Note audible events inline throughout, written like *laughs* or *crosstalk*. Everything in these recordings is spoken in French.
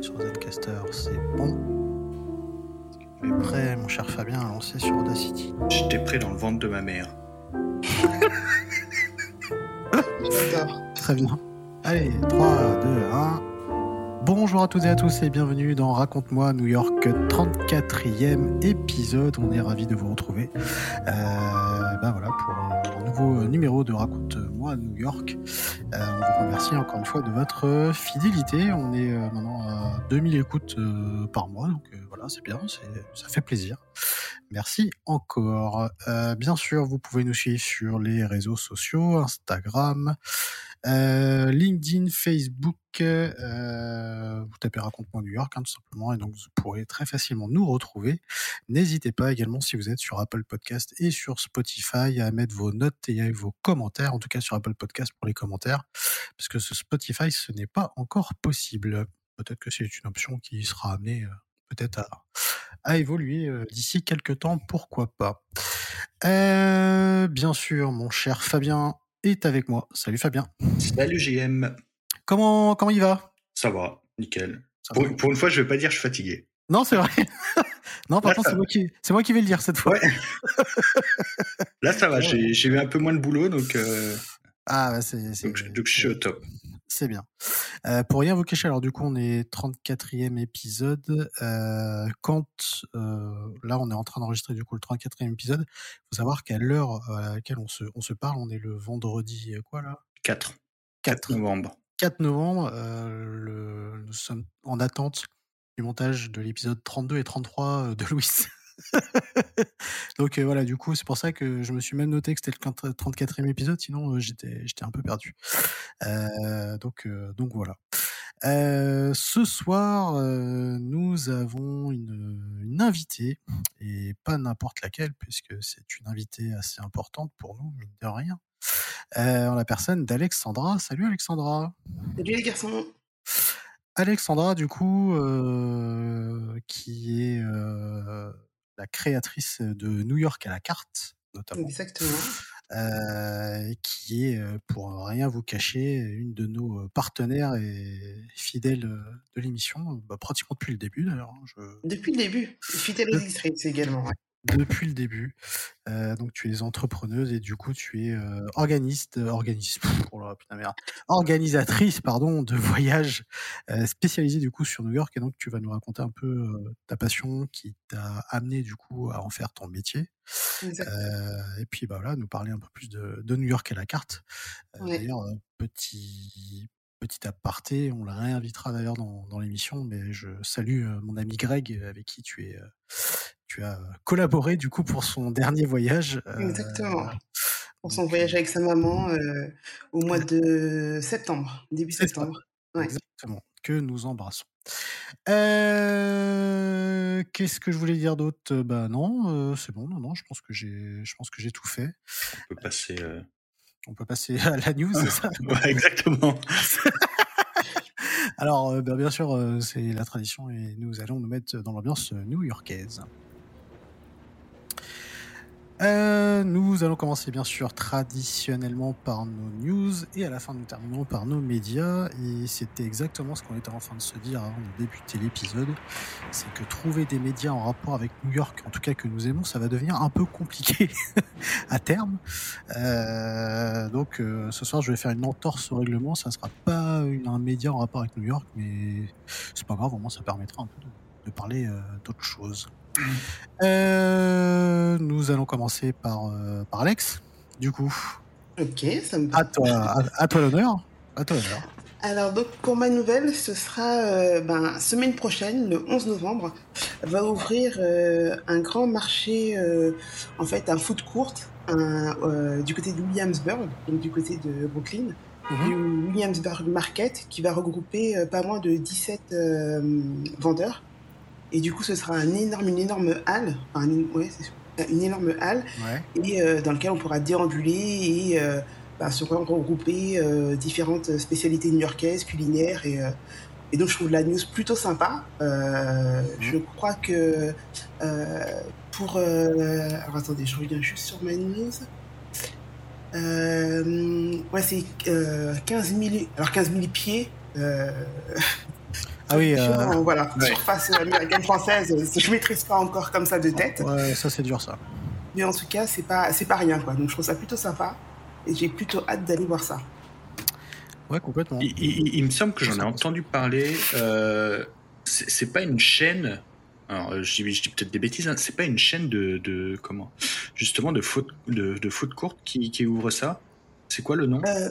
sur Zencaster, c'est bon. Tu es prêt, mon cher Fabien, à lancer sur Audacity J'étais prêt dans le ventre de ma mère. *laughs* Très bien. Allez, 3, 2, 1. Bonjour à toutes et à tous et bienvenue dans Raconte-moi New York 34e épisode. On est ravis de vous retrouver. Euh, ben voilà pour un nouveau numéro de Raconte-moi New York. Euh, on vous remercie encore une fois de votre fidélité. On est euh, maintenant à 2000 écoutes par mois, donc voilà, c'est bien, ça fait plaisir. Merci encore. Bien sûr, vous pouvez nous suivre sur les réseaux sociaux, Instagram, LinkedIn, Facebook. euh, vous tapez Raconte-moi New York, hein, tout simplement, et donc vous pourrez très facilement nous retrouver. N'hésitez pas également, si vous êtes sur Apple Podcast et sur Spotify, à mettre vos notes et vos commentaires, en tout cas sur Apple Podcast pour les commentaires, parce que ce Spotify, ce n'est pas encore possible. Peut-être que c'est une option qui sera amenée euh, peut-être à, à évoluer euh, d'ici quelques temps, pourquoi pas. Euh, bien sûr, mon cher Fabien est avec moi. Salut Fabien. Salut GM. Comment, comment il va? Ça va, nickel. Ça Pour, va pour une fois, je vais pas dire je suis fatigué. Non, c'est vrai. *laughs* non, par contre, c'est moi, qui, c'est moi qui vais le dire cette fois. Ouais. Là, ça va, *laughs* j'ai j'ai eu un peu moins de boulot, donc, euh, Ah, bah, c'est, donc je suis au top. C'est bien. Euh, pour rien vous cacher, alors du coup, on est 34e épisode. Euh, quand euh, là, on est en train d'enregistrer du coup le 34e épisode, faut savoir qu'à l'heure à laquelle on se, on se parle, on est le vendredi, quoi là? 4. 4. novembre. 4 novembre. euh, le- nous sommes en attente du montage de l'épisode 32 et 33 de Louis. *laughs* *laughs* Donc euh, voilà, du coup, c'est pour ça que je me suis même noté que c'était le 34e épisode, sinon euh, j'étais j'étais un peu perdu. Euh, donc, donc voilà. Ce soir, nous avons une, une invitée, et pas n'importe laquelle, puisque c'est une invitée assez importante pour nous, mine de rien. En la personne d'Alexandra. Salut Alexandra. Salut les garçons. Alexandra, du coup, qui est la créatrice de New York à la carte, notamment, Exactement. euh, qui est, pour rien vous cacher, une de nos partenaires et fidèles de l'émission, bah, pratiquement depuis le début d'ailleurs. hein, je- Depuis le début, fidèle auditrice également. ouais. Depuis le début. Euh, donc tu es entrepreneuse et du coup tu es euh, organiste, euh, organiste, pff, oh là, putain, merde, organisatrice pardon de voyages spécialisée du coup sur New York et donc tu vas nous raconter un peu ta passion qui t'a amené du coup à en faire ton métier et puis bah voilà nous parler un peu plus de, de New York à la carte. Ouais. D'ailleurs petit petit aparté, on le réinvitera d'ailleurs dans, dans l'émission, mais je salue mon ami Greg avec qui tu es tu as collaboré du coup pour son dernier voyage. euh, Exactement. Pour son donc, voyage euh, avec sa maman euh, au mois de septembre, début septembre. Ouais. Exactement, que nous embrassons. Euh, Qu'est-ce que je voulais dire d'autre? Bah non, euh, c'est bon, non, non, je pense que j'ai, je pense que j'ai tout fait. On peut passer. euh, On peut passer à la news, c'est ça? *laughs* Ouais, exactement. *laughs* Alors, euh, bah, bien sûr, euh, c'est la tradition et nous allons nous mettre dans l'ambiance new-yorkaise. Euh, nous allons commencer bien sûr traditionnellement par nos news et à la fin nous terminerons par nos médias. Et c'était exactement ce qu'on était en train de se dire avant de débuter l'épisode. C'est que trouver des médias en rapport avec New York en tout cas que nous aimons ça va devenir un peu compliqué *laughs* à terme. Euh, donc euh, ce soir je vais faire une entorse au règlement. Ça ne sera pas un média en rapport avec New York mais c'est pas grave au moins ça permettra un peu de, de parler euh, d'autres choses euh, nous allons commencer par, euh, par Alex, du coup. Ok, ça me À toi, à, à toi l'honneur. À toi l'honneur. Alors donc pour ma nouvelle, ce sera euh, ben, semaine prochaine, le 11 novembre, va ouvrir euh, un grand marché, en fait un food court, un, du côté de Williamsburg, donc du côté de Brooklyn, Mhm. du Williamsburg Market, qui va regrouper pas moins de 17 euh, vendeurs. Et du coup, ce sera un énorme, une énorme halle, enfin, une, ouais, c'est une énorme halle, Ouais. et euh, dans lequel on pourra déambuler et euh, bah, se regrouper euh, différentes spécialités new-yorkaises, culinaires. Et, euh, et donc, je trouve la news plutôt sympa. Euh, Je crois que euh, pour. euh, alors, attendez, je reviens juste sur ma news. Euh, ouais, c'est euh, 15 000, alors 15 000 pieds. Ah oui, Sur, euh, voilà, ouais. surface américaine française, je maîtrise pas encore comme ça de tête. ouais, ça c'est dur ça. Mais en tout cas, c'est pas, c'est pas rien, quoi. Donc je trouve ça plutôt sympa. Et j'ai plutôt hâte d'aller voir ça. Ouais, complètement. Il, il- il me semble que j'en ai entendu parler. euh, c'est pas une chaîne. Alors, euh, je dis, je dis peut-être des bêtises. hein, c'est pas une chaîne de, de comment Justement de foot de, de foot court qui, qui ouvre ça? C'est quoi le nom? Euh,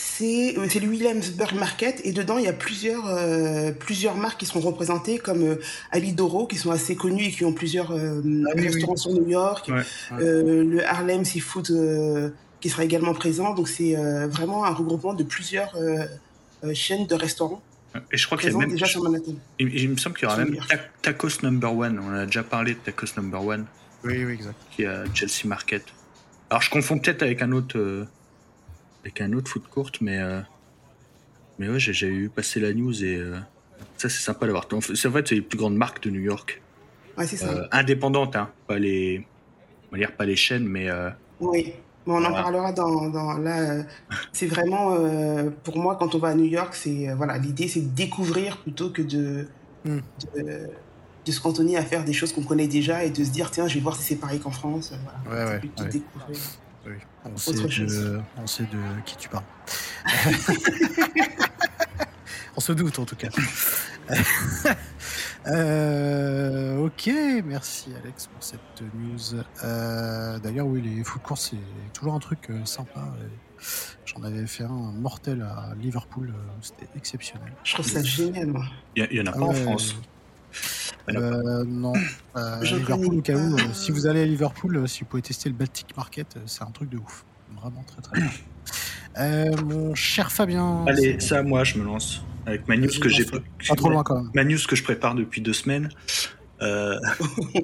c'est euh, c'est le Williamsburg Market et dedans il y a plusieurs euh, plusieurs marques qui sont représentées comme euh, Alidoro qui sont assez connues et qui ont plusieurs euh, Ah oui, restaurants sur New York, Ouais, Euh, le Harlem Seafood euh, qui sera également présent donc c'est euh, vraiment un regroupement de plusieurs euh, euh, chaînes de restaurants Et je crois qu'il y a même. déjà sur Manhattan. Il, il me semble qu'il y aura même. Ta- Tacos Number One. On a déjà parlé de Tacos Number One Oui, oui, exact. qui est à Chelsea Market. Alors je confonds peut-être avec un autre euh, avec un autre foot court, mais euh, mais ouais, j'ai j'ai eu passer la news et euh, ça c'est sympa d'avoir. En fait, C'est en fait c'est les plus grandes marques de New York, Ouais, c'est ça. euh, indépendantes, hein, pas les on va dire pas les chaînes, mais euh, Oui, mais on en Voilà. parlera dans, dans là. c'est vraiment euh, pour moi quand on va à New York, c'est euh, voilà l'idée c'est de découvrir plutôt que de, Hmm. de de se cantonner à faire des choses qu'on connaît déjà et de se dire tiens je vais voir si c'est pareil qu'en France. Voilà. Ouais, ouais, ouais. Oui. On, sait de, on sait de qui tu parles. *laughs* on se doute en tout cas. *laughs* Euh, ok, merci Alex pour cette news. Euh, D'ailleurs, oui, les food courts, c'est toujours un truc euh, sympa. Et J'en avais fait un mortel à Liverpool, c'était exceptionnel. Je trouve ça génial moi. il y, a- il y en a Ah pas en ouais, France. En. Euh, non. Euh, Liverpool, au cas où, euh, si vous allez à Liverpool, euh, si vous pouvez tester le Baltic Market, euh, c'est un truc de ouf. Vraiment très très bien. Euh, mon cher Fabien. Allez, c'est- ça à moi, je me lance avec ma news que j'ai. Pas trop loin quand même. ma news que je prépare depuis deux semaines. Euh, *laughs*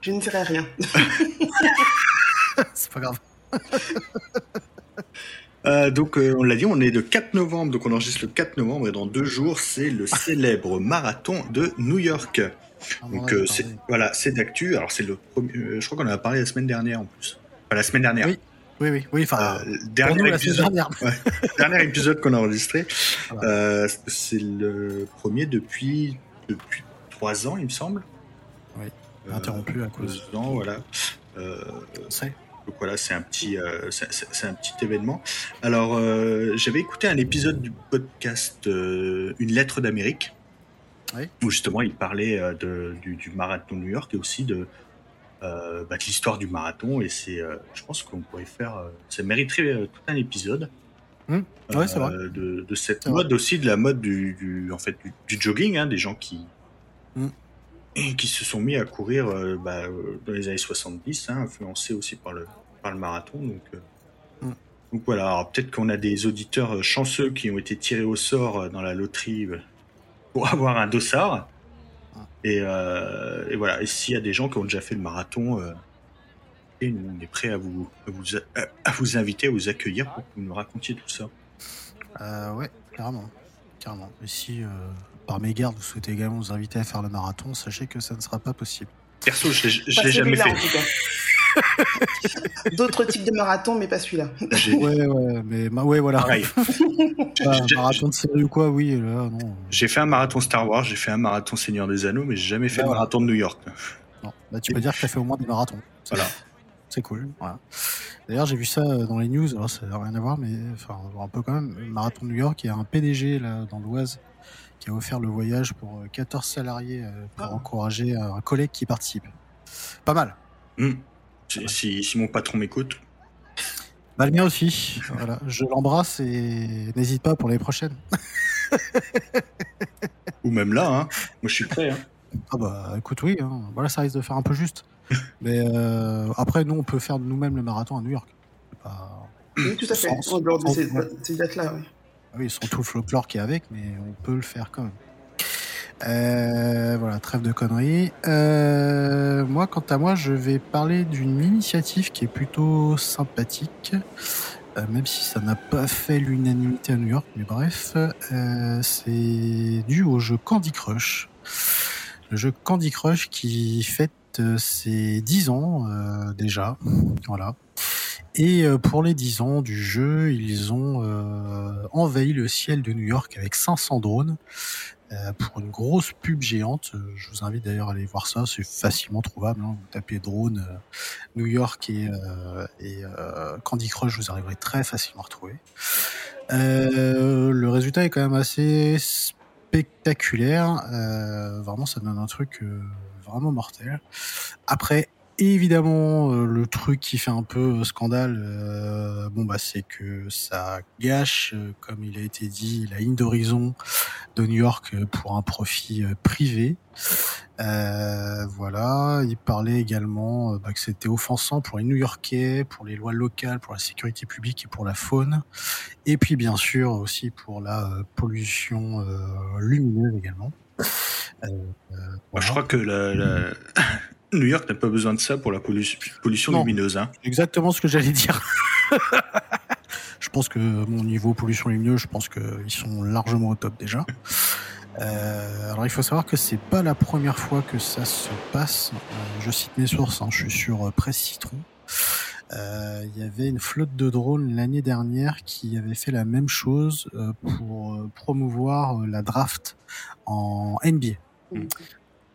Je ne dirais rien. *laughs* c'est pas grave. *laughs* Euh, donc, euh, on l'a dit, on est le 4 novembre, donc on enregistre le 4 novembre, et dans deux jours, c'est le célèbre marathon de New York. En Donc, euh, c'est voilà, c'est d'actu. Alors, c'est le premier. je crois qu'on en a parlé la semaine dernière en plus. Enfin, la semaine dernière. Oui. Oui, oui, oui. Enfin, pour dernier, nous, épisode, dernière. dernier épisode qu'on a enregistré. Voilà. Euh, c'est le premier depuis depuis trois ans, il me semble. Oui. Interrompu à cause. ans, voilà. On sait. Donc voilà, c'est un petit, euh, c'est- un petit événement. Alors, euh, j'avais écouté un épisode du podcast euh, Une lettre d'Amérique, Oui. où justement il parlait de, du, du marathon de New York et aussi de, bah, de l'histoire du marathon. Et c'est, je pense qu'on pourrait faire, ça mériterait tout un épisode. Ouais, c'est vrai. Euh, de, de cette vrai. mode aussi, de la mode du, du- en fait, du, du jogging, hein, des gens qui, Hum. Qui se sont mis à courir euh, bah, euh, dans les années 70, hein, influencés aussi par le, par le marathon. Donc, euh, donc voilà, peut-être qu'on a des auditeurs chanceux qui ont été tirés au sort dans la loterie pour *laughs* avoir un dossard. Hum. Et, et voilà, et s'il y a des gens qui ont déjà fait le marathon, et nous, on est prêt à vous, à vous, à- à vous inviter, à vous accueillir pour que vous nous racontiez tout ça. Euh, ouais, carrément. Carrément. Et si, euh, par mégarde, vous souhaitez également nous inviter à faire le marathon, sachez que ça ne sera pas possible. Perso, je Pas l'ai jamais fait. en tout cas. *laughs* D'autres types de marathons, mais pas celui-là. Ouais, ouais, mais ma- ouais, voilà. *laughs* Marathon de série ou quoi, oui, là, non. J'ai fait un marathon Star Wars, j'ai fait un marathon Seigneur des Anneaux, mais j'ai jamais fait Bah le voilà. marathon de New York. non. Bah, tu peux dire que tu as fait au moins des marathons. C'est- Voilà. C'est cool. Voilà. D'ailleurs, j'ai vu ça euh, dans les news, alors ça n'a rien à voir, mais enfin, un peu quand même. Le marathon de New York, il y a un PDG là, dans l'Oise qui a offert le voyage pour euh, 14 salariés euh, pour Ah. encourager euh, un collègue qui participe. Pas mal. Hmm. Si, si- si mon patron m'écoute, Bah, le mien aussi. *laughs* Voilà. Je l'embrasse et n'hésite pas pour les prochaines. *laughs* ou même là, hein, moi je suis prêt. Hein. Ah bah écoute, oui. hein. Voilà, ça risque de faire un peu juste. *laughs* mais euh, après, nous, on peut faire de nous-mêmes le marathon à New York. Oui, tout à fait. En dehors de ces dates-là, oui. Oui, sans tout le folklore qui est avec, mais on peut le faire quand même. Euh, voilà, trêve de conneries. Euh, moi, quant à moi, je vais parler d'une initiative qui est plutôt sympathique, euh, même si ça n'a pas fait l'unanimité à New York, mais bref, euh, c'est dû au jeu Candy Crush. Le jeu Candy Crush qui fête euh, ses 10 ans euh, déjà, voilà. Et pour les 10 ans du jeu, ils ont envahi le ciel de New York avec 500 drones. Euh, pour une grosse pub géante. Euh, je vous invite d'ailleurs à aller voir ça, c'est facilement trouvable. Hein. Vous tapez drone euh, New York et, et Candy Crush, vous arriverez très facilement à retrouver. le résultat est quand même assez spectaculaire. vraiment, ça donne un truc vraiment mortel. Après, évidemment, euh, le truc qui fait un peu scandale, euh, bon bah c'est que ça gâche, euh, comme il a été dit, la ligne d'horizon de New York pour un profit privé. voilà, il parlait également bah, que c'était offensant pour les New-Yorkais, pour les lois locales, pour la sécurité publique et pour la faune, et puis bien sûr aussi pour la pollution lumineuse également. Moi, je crois que la, *laughs* New York n'a pas besoin de ça pour la pollution, lumineuse. Hein. Exactement ce que j'allais dire. *laughs* je pense que mon niveau pollution lumineuse, je pense qu'ils sont largement au top déjà. Euh, alors il faut savoir que c'est pas la première fois que ça se passe. Euh, je cite mes sources, hein, je suis sur euh, Presse Citron. Il y avait une flotte de drones l'année dernière qui avait fait la même chose pour promouvoir la draft en NBA. Mm.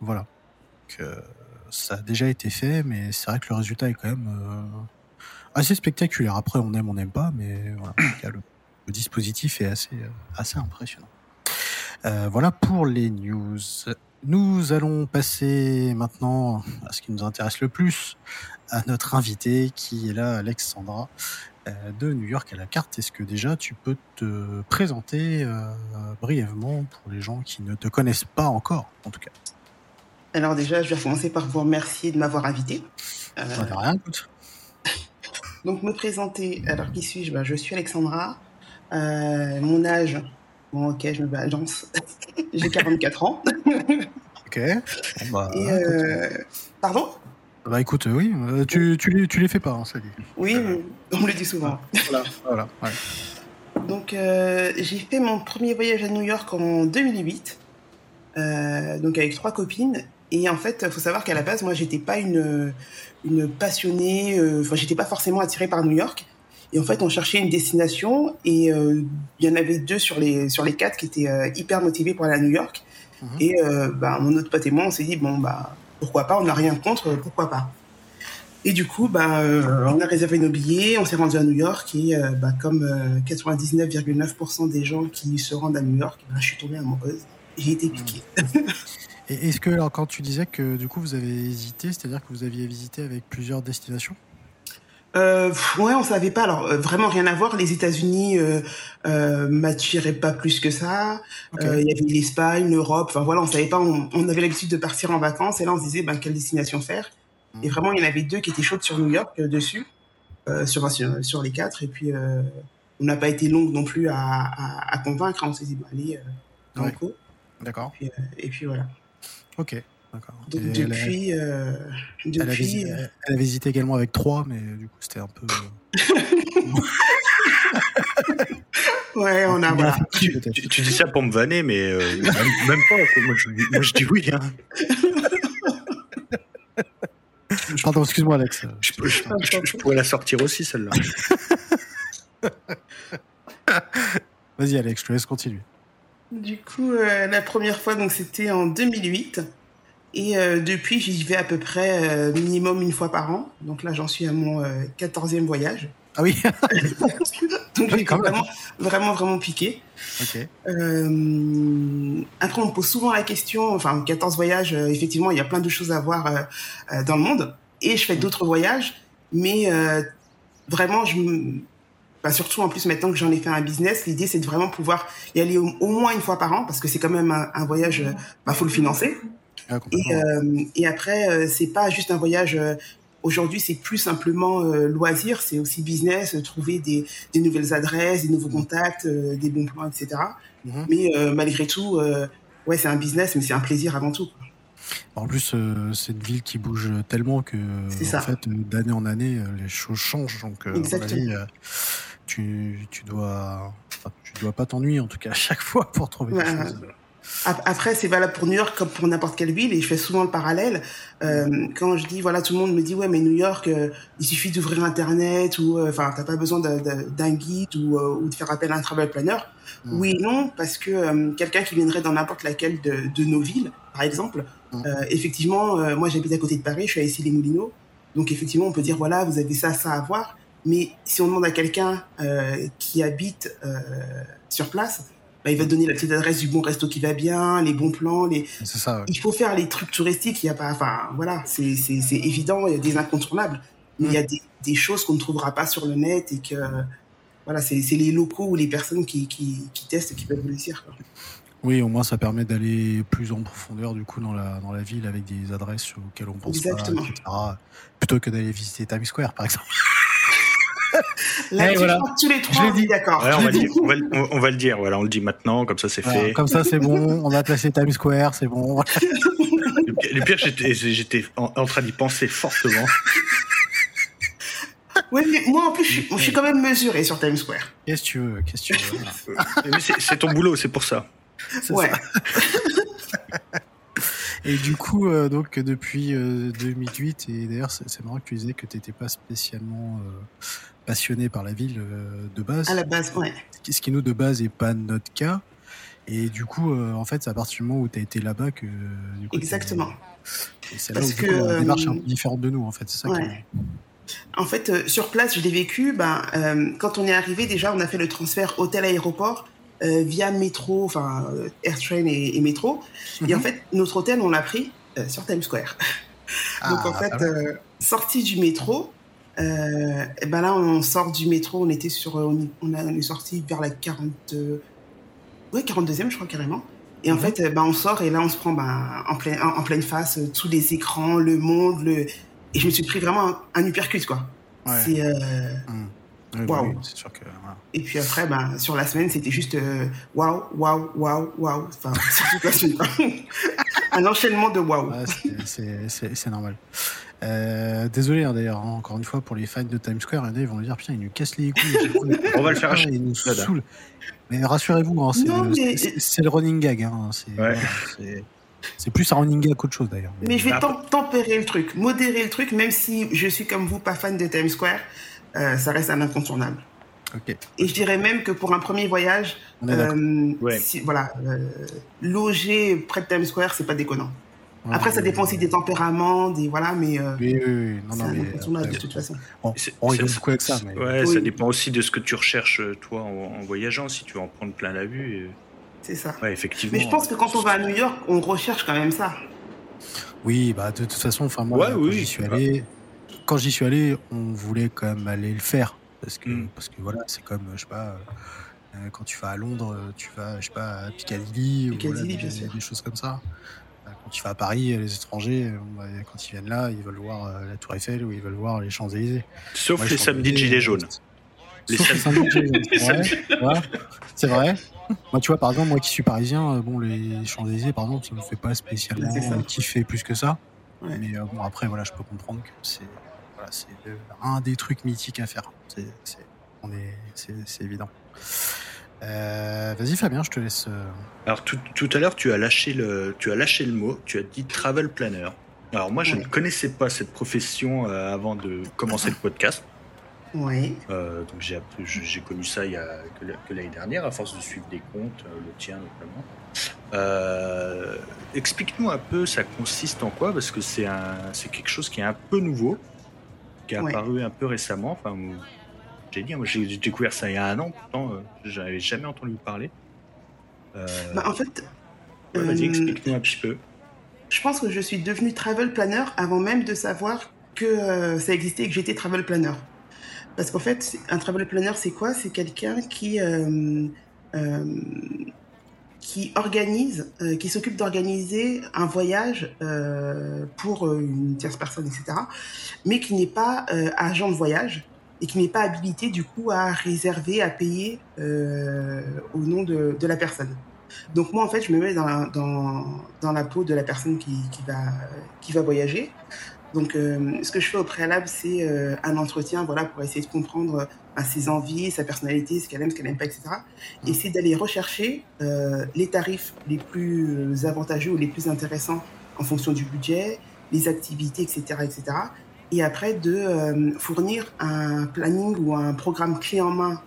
Voilà ça a déjà été fait, mais c'est vrai que le résultat est quand même euh, assez spectaculaire. Après, on aime, on n'aime pas, mais voilà, le, dispositif est assez, euh, assez impressionnant. Euh, voilà pour les news. Nous allons passer maintenant à ce qui nous intéresse le plus, à notre invité qui est là, Alexandra de New York à la carte. Est-ce que déjà tu peux te présenter brièvement pour les gens qui ne te connaissent pas encore, en tout cas? Alors déjà, je vais commencer par vous remercier de m'avoir invité. Euh, rien, *laughs* Donc me présenter, alors qui suis-je? Ben, Je suis Alexandra. Euh, mon âge, bon ok, je me balance. *laughs* J'ai 44 ans. *laughs* ok. Bah, euh, pardon? Bah écoute, oui, tu, tu, les, tu les fais pas, hein, ça dit. Oui, on me le dit souvent. Voilà, voilà. Donc j'ai fait mon premier voyage à New York en 2008. donc avec trois copines et en fait, il faut savoir qu'à la base, moi, j'étais pas une, une passionnée, euh, enfin, j'étais pas forcément attirée par New York. Et en fait, on cherchait une destination et euh, il y en avait deux sur les, sur les quatre qui étaient euh, hyper motivés pour aller à New York. Mhm. Et bah, mon autre pote et moi, on s'est dit, bon, bah, pourquoi pas, on n'a rien contre, pourquoi pas. Et du coup, bah, on a réservé nos billets, on s'est rendu à New York et bah, comme 99,9% des gens qui se rendent à New York, bah, je suis tombée amoureuse. J'ai été piquée. Mhm. *laughs* Et est-ce que, alors, quand tu disais que du coup vous avez hésité, c'est-à-dire que vous aviez visité avec plusieurs destinations? Euh, ouais, on savait pas. Alors euh, vraiment rien à voir. Les États-Unis euh, euh, m'attiraient pas plus que ça. Il y avait l'Espagne, l'Europe. Enfin voilà, on savait pas. On, avait l'habitude de partir en vacances et là on se disait ben quelle destination faire? Et vraiment il y en avait deux qui étaient chaudes sur New York dessus, sur, sur, les quatre. Et puis on n'a pas été longue non plus à, à, convaincre. On s'est dit ben allez, D'accord. et puis voilà. Ok, d'accord. depuis. Elle, euh, depuis elle, a visité, euh, elle, a visité, également avec trois, mais du coup, c'était un peu. *laughs* ouais, on a. *laughs* Voilà. Tu, tu, dis ça pour me vanner, mais euh, même, pas. Moi je, moi, je dis oui. Hein. *laughs* Pardon, excuse-moi, Alex. Je, je, pourrais la sortir aussi, celle-là. Vas-y, Alex, je te laisse continuer. Du coup, euh, la première fois, donc c'était en 2008. Et euh, depuis, j'y vais à peu près euh, minimum une fois par an. Donc là, j'en suis à mon 14e voyage. Ah oui *laughs* Donc j'ai vraiment, vraiment, vraiment piqué. après, on me pose souvent la question, enfin, 14 voyages, effectivement, il y a plein de choses à voir dans le monde. Et je fais d'autres voyages, mais vraiment, je bah, surtout en plus maintenant que j'en ai fait un business, l'idée c'est de vraiment pouvoir y aller au, moins une fois par an parce que c'est quand même un, voyage, euh, bah faut le financer. Ah, et, euh, et après euh, c'est pas juste un voyage. Euh, aujourd'hui c'est plus simplement loisir, c'est aussi business, trouver des, des, nouvelles adresses, des nouveaux contacts, des bons plans, etc. Mhm. Mais malgré tout, ouais c'est un business, mais c'est un plaisir avant tout. En plus, c'est une ville qui bouge tellement que, en fait, d'année en année, les choses changent. Donc, Exactement tu, tu dois tu dois pas t'ennuyer en tout cas à chaque fois pour trouver des choses. Après, c'est valable pour New York comme pour n'importe quelle ville, et je fais souvent le parallèle. Euh, quand je dis, voilà, tout le monde me dit, ouais, mais New York, euh, il suffit d'ouvrir Internet, ou, euh, enfin, t'as pas besoin d'un guide ou, ou, de faire appel à un travel planner. Mm. Oui et non, parce que quelqu'un qui viendrait dans n'importe laquelle de, de, nos villes, par exemple, mm. effectivement, moi j'habite à côté de Paris, je suis à Issy-les-Moulineaux, donc effectivement, on peut dire, voilà, vous avez ça, ça à voir, mais si on demande à quelqu'un qui habite sur place, bah, il va donner la petite adresse du bon resto qui va bien, les bons plans. Les... Ça, Il faut faire les trucs touristiques. Il y a pas, enfin, voilà, c'est évident. Il y a des incontournables, mais il y a des, des choses qu'on ne trouvera pas sur le net et que, voilà, c'est les locaux ou les personnes qui, qui, qui testent qui peuvent vous le dire. Oui, au moins ça permet d'aller plus en profondeur du coup dans la, dans la ville avec des adresses auxquelles on pense Exactement. pas, etc. Plutôt que d'aller visiter Times Square par exemple. Là, tu voilà. tous les trois, on d'accord. on, va le dire, voilà, on le dit maintenant, comme ça c'est fait. Comme ça c'est bon, on a placé Times Square, c'est bon. *laughs* le pire, j'étais en, train d'y penser fortement. Oui, mais moi en plus, je suis, quand même mesuré sur Times Square. Qu'est-ce que tu veux Qu'est-ce que tu veux C'est ton boulot, c'est pour ça. Ouais. *laughs* Et du coup, euh, donc depuis 2008, euh, et d'ailleurs c'est marrant que tu disais que tu n'étais pas spécialement euh, passionné par la ville de base. À la base, ouais. Ce qui nous de base n'est pas notre cas. Et du coup, en fait, c'est à partir du moment où tu as été là-bas que. Du coup, Exactement. C'est là où que, la démarche est un peu différente de nous, en fait. C'est ça ouais. En fait, sur place, je l'ai vécu. Ben, quand on est arrivé, déjà, on a fait le transfert hôtel-aéroport. Euh, via métro, enfin euh, AirTrain et, et métro. Et en mhm. fait, notre hôtel, on l'a pris euh, sur Times Square. Donc en ah, fait, ah sortie du métro, et ben là, on sort du métro, on était sur, on, est sorti vers la 40, ouais, 42e, je crois carrément. Et en mhm. fait, ben, on sort et là, on se prend ben, en, plein, en, pleine face tous les écrans, le monde, le... et je me suis pris vraiment un, un uppercut, quoi. C'est. Mhm. Waouh. c'est sûr que. Et puis après, ben, sur la semaine, c'était juste waouh, waouh, waouh, waouh. Enfin, *laughs* *laughs* Un enchaînement de waouh. c'est normal. Euh, désolé hein, d'ailleurs, hein, encore une fois, pour les fans de Times Square, ils vont nous dire Putain, ils nous cassent les couilles. *laughs* On va le faire acheter. Ils nous saoulent. Mais rassurez-vous, hein, c'est le, running gag. Hein, c'est plus un running gag qu'autre chose d'ailleurs. Mais, je vais tempérer le truc, modérer le truc, même si je suis comme vous pas fan de Times Square. Euh, ça reste un incontournable. Et je dirais même que pour un premier voyage, euh, voilà, euh, loger près de Times Square, c'est pas déconnant. Après, ça dépend aussi des tempéraments, des voilà, mais. oui, oui, non, non, mais de toute façon. On, on rigole beaucoup avec ça. Mais... Ouais, ça dépend aussi de ce que tu recherches toi en, voyageant. Si tu veux en prendre plein la vue. C'est ça. Ouais, effectivement. Mais je pense que quand on va à New York, on recherche quand même ça. Oui, bah de toute façon, enfin moi, quand j'y suis allé, quand j'y suis allé, on voulait quand même aller le faire. Parce que, mm. parce que voilà, c'est comme, je sais pas, euh, quand tu vas à Londres, tu vas, je sais pas, à Piccadilly, ou des, choses comme ça. Euh, quand tu vas à Paris, les étrangers, quand ils viennent là, ils veulent voir euh, la Tour Eiffel ou ils veulent voir les Champs-Élysées. Sauf les *laughs* samedis de Gilets jaunes. Les *laughs* Sauf les samedis de Gilets jaunes. C'est vrai. Moi, tu vois, par exemple, moi qui suis parisien, bon, les Champs-Élysées, par exemple, ça me fait pas spécialement kiffer plus que ça. Mais bon, après, voilà, je peux comprendre que c'est c'est un des trucs mythiques à faire. C'est évident. Euh, vas-y Fabien, je te laisse. Euh. Alors tout, à l'heure, tu as lâché le, tu as lâché le mot. Tu as dit travel planner. Alors moi, je ne connaissais pas cette profession euh, avant de commencer le podcast. Oui. donc j'ai connu ça il y a que l'année dernière à force de suivre des comptes, le tien notamment. Explique-nous un peu, ça consiste en quoi? Parce que c'est quelque chose qui est un peu nouveau qui est apparu un peu récemment. Enfin, j'ai dit, moi j'ai découvert ça il y a un an, pourtant euh, j'avais jamais entendu parler. Euh... Bah, en fait, vas-y, euh, explique-nous un petit peu. Je pense que je suis devenu travel planner avant même de savoir que ça existait et que j'étais travel planner. Parce qu'en fait, un travel planner, c'est quoi? C'est quelqu'un qui qui organise, euh, qui s'occupe d'organiser un voyage euh, pour euh, une tierce personne, etc., mais qui n'est pas agent de voyage et qui n'est pas habilité du coup à réserver, à payer au nom de, de, la personne. Donc moi en fait je me mets dans, dans, dans la peau de la personne qui, qui, va, qui va voyager. Donc, ce que je fais au préalable, c'est un entretien, voilà, pour essayer de comprendre ses envies, sa personnalité, ce qu'elle aime, ce qu'elle n'aime pas, etc. Et mmh. c'est d'aller rechercher les tarifs les plus avantageux ou les plus intéressants en fonction du budget, les activités, etc., etc. Et après, de fournir un planning ou un programme clé en main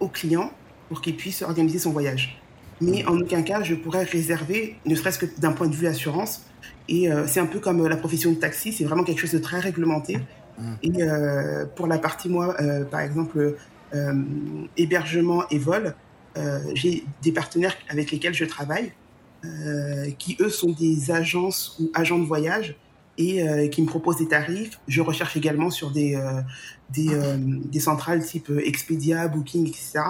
au client pour qu'il puisse organiser son voyage. Mais en aucun cas, je pourrais réserver, ne serait-ce que d'un point de vue assurance. Et euh, c'est un peu comme euh, la profession de taxi, c'est vraiment quelque chose de très réglementé. Mmh. Et euh, pour la partie, moi, par exemple, hébergement et vol, j'ai des partenaires avec lesquels je travaille, qui eux sont des agences ou agents de voyage et qui me proposent des tarifs. Je recherche également sur des, des, des centrales type Expedia, Booking, etc.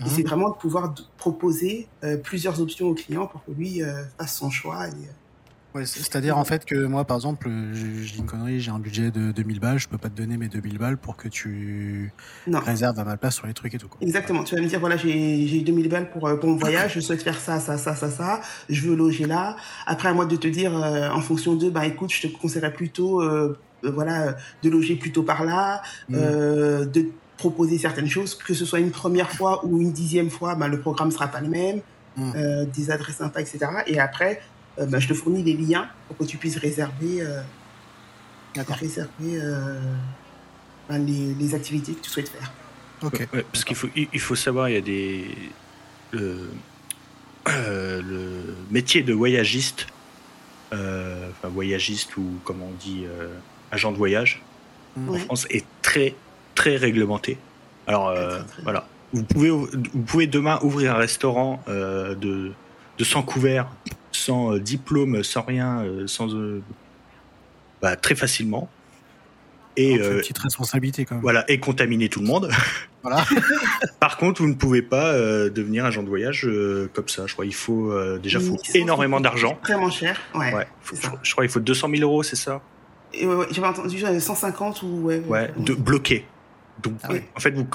Et c'est vraiment de pouvoir proposer euh, plusieurs options au client pour que lui euh, fasse son choix. Et, Ouais, c'est-à-dire en fait que moi, par exemple, j'ai une connerie, j'ai un budget de 2000 balles, je peux pas te donner mes 2000 balles pour que tu réserves à ma place sur les trucs et tout. Quoi. Exactement. Tu vas me dire voilà, j'ai 2000 balles pour, pour mon voyage, je souhaite faire ça, ça, ça, ça, ça, je veux loger là. Après, à moi de te dire en fonction de, bah écoute, je te conseillerais plutôt, voilà, de loger plutôt par là, mmh. de proposer certaines choses, que ce soit une première fois ou une dixième fois, bah, le programme sera pas le même, mmh. euh, des adresses sympas, etc. Et après, euh, bah, je te fournis les liens pour que tu puisses réserver, euh, réserver bah, les, les, activités que tu souhaites faire. Ok. parce qu'il faut, il faut savoir, il y a des le, le métier de voyagiste, enfin voyagiste ou comme on dit agent de voyage en France est très très réglementé. Alors euh, voilà, vous pouvez, vous pouvez demain ouvrir un restaurant euh, de, de sans couvert, sans euh, diplôme, sans rien, sans bah, très facilement. Et une petite responsabilité quand même. Voilà, et contaminer tout le monde. Voilà. *laughs* Par contre, vous ne pouvez pas devenir agent de voyage comme ça. Je crois il faut déjà faut énormément d'argent. Vraiment cher. Ouais. je, crois qu'il faut 200 000 euros, c'est ça? J'avais entendu 150 ou ouais. Ouais, de bloquer. Donc, ah en fait, vous,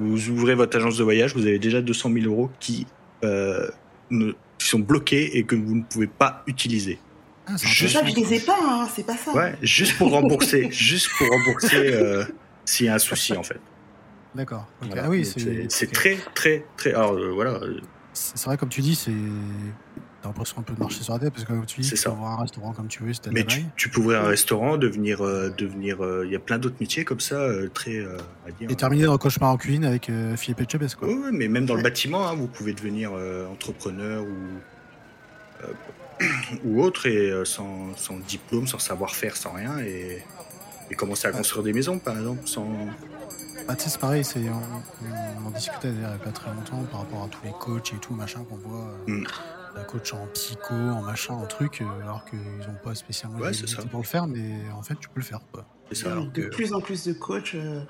vous ouvrez votre agence de voyage, vous avez déjà 200 000 euros qui, euh, ne, sont bloqués et que vous ne pouvez pas utiliser. Ah, juste... Ça, je les ai pas, hein, c'est pas ça. Ouais, juste pour rembourser, *laughs* juste pour rembourser euh, s'il y a un souci en fait. D'accord. Ah oui, c'est très, très, très. Alors euh, voilà. C'est vrai, comme tu dis, c'est T'as l'impression un peu de marcher sur la tête parce que comme tu dis, tu peux ouvrir un restaurant comme tu veux, c'était Mais tu, tu, peux ouvrir un restaurant, devenir, euh, devenir, euh, il y a plein d'autres métiers comme ça, euh, très, à dire. Et terminer dans le cauchemar en cuisine avec Philippe Etchebest, quoi. Oui, mais même dans le bâtiment, hein, vous pouvez devenir entrepreneur ou *clears throat* ou autre et sans, sans, diplôme, sans savoir-faire, sans rien et, et commencer à construire des maisons, par exemple, sans. Bah, c'est pareil, c'est, on, en discutait il n'y a pas très longtemps par rapport à tous les coachs et tout, machin, qu'on voit. Mm la coach en psycho, en machin, en truc, euh, alors qu'ils n'ont pas spécialement ouais, pour le faire, mais en fait, tu peux le faire. Ça, de plus en plus de coachs, euh,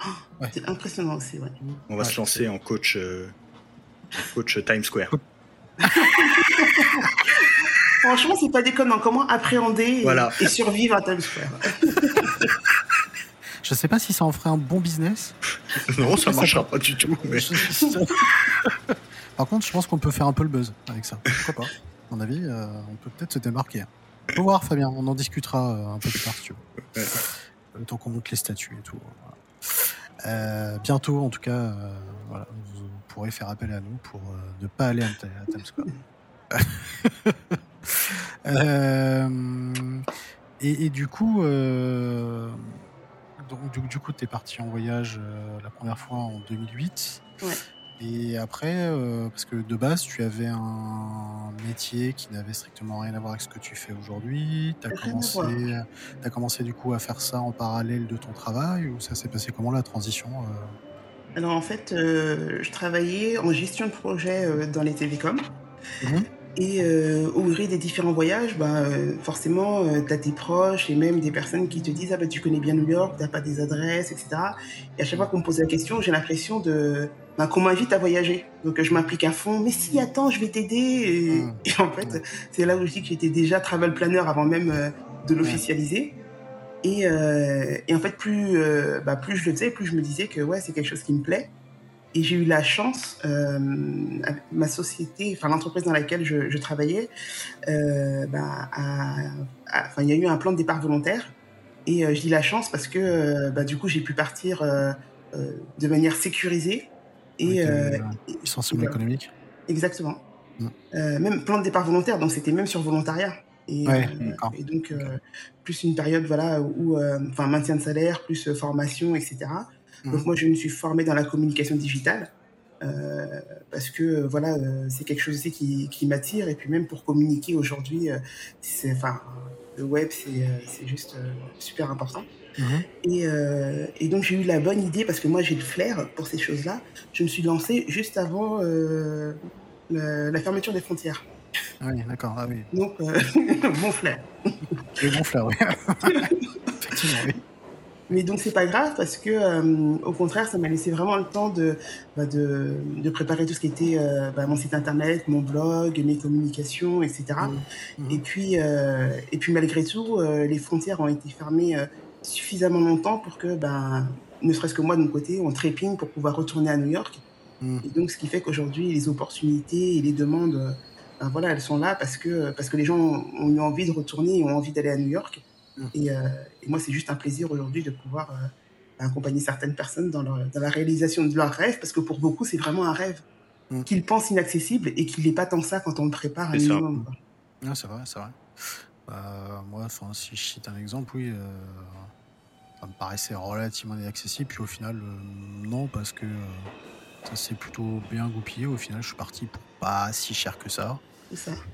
c'est impressionnant aussi. Ouais. On va se lancer en coach, euh, coach Times Square. *laughs* Franchement, c'est pas déconnant. Comment appréhender et, survivre à Times Square? *laughs* Je sais pas si ça en ferait un bon business. non, ça marchera pas du tout. Mais... *laughs* Par contre, je pense qu'on peut faire un peu le buzz avec ça. Pourquoi pas? À mon avis, euh, on peut peut-être se démarquer. Faut voir, Fabien, on en discutera euh, un peu plus tard si tu veux. Le temps qu'on monte les statuts et tout. Euh, bientôt, en tout cas, voilà, vous pourrez faire appel à nous pour ne pas aller à, Times Square. *laughs* et, du coup, donc, du, coup, tu es parti en voyage la première fois en 2008. Ouais. Et après, euh, parce que de base, tu avais un métier qui n'avait strictement rien à voir avec ce que tu fais aujourd'hui. Tu as, commencé, as commencé du coup à faire ça en parallèle de ton travail ou ça s'est passé comment la transition euh? Alors en fait, euh, je travaillais en gestion de projet dans les télécoms. Mmh et euh, ouvrir des différents voyages, bah, forcément, euh, tu as tes proches et même des personnes qui te disent Ah, bah, tu connais bien New York, tu pas des adresses, etc. Et à chaque fois qu'on me pose la question, j'ai l'impression de bah, qu'on m'invite à voyager. Donc je m'applique à fond. Mais si, attends, je vais t'aider. Et, mmh. en fait, c'est là où je dis que j'étais déjà travel planner avant même euh, de l'officialiser. Et, euh, et, en fait, plus, bah, plus je le faisais, plus je me disais que ouais, c'est quelque chose qui me plaît. Et j'ai eu la chance, euh, ma société, enfin l'entreprise dans laquelle je, travaillais, euh, bah, il y a eu un plan de départ volontaire. Et je dis la chance parce que bah, du coup, j'ai pu partir de manière sécurisée. Et, sensible économique. Exactement. Mm. même plan de départ volontaire, donc c'était même sur volontariat. Et, et donc, plus une période voilà, où, enfin, maintien de salaire, plus formation, etc. Donc, mm. moi, je me suis formée dans la communication digitale. Euh, parce que voilà, euh, c'est quelque chose aussi qui, qui m'attire et puis même pour communiquer aujourd'hui, euh, c'est enfin le web c'est juste super important. Mhm. Et, et, donc j'ai eu la bonne idée parce que moi j'ai le flair pour ces choses-là. Je me suis lancée juste avant la, fermeture des frontières. Ah oui, d'accord. Ah oui. Donc, *laughs* bon flair. Et bon flair, oui. *laughs* Effectivement, oui. Mais donc c'est pas grave parce que euh, au contraire ça m'a laissé vraiment le temps de, bah, de, de, préparer tout ce qui était euh, bah, mon site internet, mon blog, mes communications, etc. Mmh. Mmh. Et puis euh, et puis malgré tout les frontières ont été fermées suffisamment longtemps pour que ben ne serait-ce que moi de mon côté on trépigne pour pouvoir retourner à New York. Mmh. Et donc ce qui fait qu'aujourd'hui les opportunités et les demandes ben, voilà elles sont là parce que parce que les gens ont eu envie de retourner et ont envie d'aller à New York. Mm. Euh, et, moi, c'est juste un plaisir aujourd'hui de pouvoir euh, accompagner certaines personnes dans, dans, la réalisation de leurs rêves, parce que pour beaucoup, c'est vraiment un rêve mm. qu'ils pensent inaccessible et qu'il n'est pas tant ça quand on le prépare un minimum. c'est vrai, c'est vrai. Bah, moi, si je cite un exemple, oui, euh, ça me paraissait relativement inaccessible, puis au final, non, parce que ça s'est plutôt bien goupillé. Au final, je suis parti pour pas si cher que ça.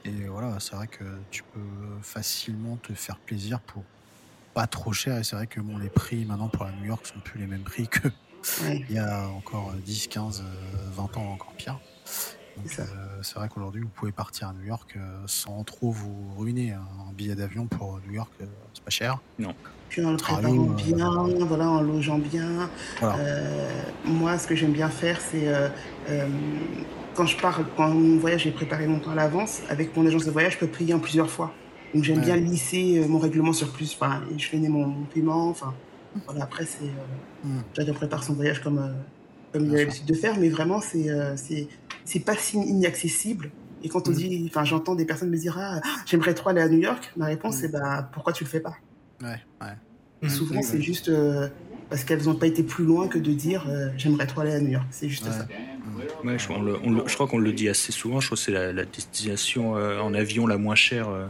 Et voilà, c'est vrai que tu peux facilement te faire plaisir pour pas trop cher. Et c'est vrai que bon, les prix maintenant pour la New York sont plus les mêmes prix que il y a encore 10, 15, 20 ans, encore pire. Euh, c'est vrai qu'aujourd'hui, vous pouvez partir à New York euh, sans trop vous ruiner. Un billet d'avion pour New York, euh, c'est pas cher. Non. Puis en le préparant bien, voilà, en logeant bien. moi, ce que j'aime bien faire, c'est quand je pars, quand mon voyage est préparé longtemps à l'avance, avec mon agence de voyage, je peux payer en plusieurs fois. Donc j'aime bien lisser euh, mon règlement sur plus. Enfin, je finis mon, paiement. Enfin, voilà, après, c'est. Euh, mm. Chacun prépare son voyage comme, euh, comme il a l'habitude de faire, mais vraiment, c'est c'est c'est pas si inaccessible. Et quand on mm. dit, enfin, j'entends des personnes me dire Ah, j'aimerais trop aller à New York, ma réponse, mm. c'est bah, pourquoi tu le fais pas? Ouais, ouais. Et souvent, c'est juste parce qu'elles n'ont pas été plus loin que de dire j'aimerais trop aller à New York. C'est juste ça. Ouais, je, je, crois qu'on le dit assez souvent. Je crois que c'est la, destination euh, en avion la moins chère euh,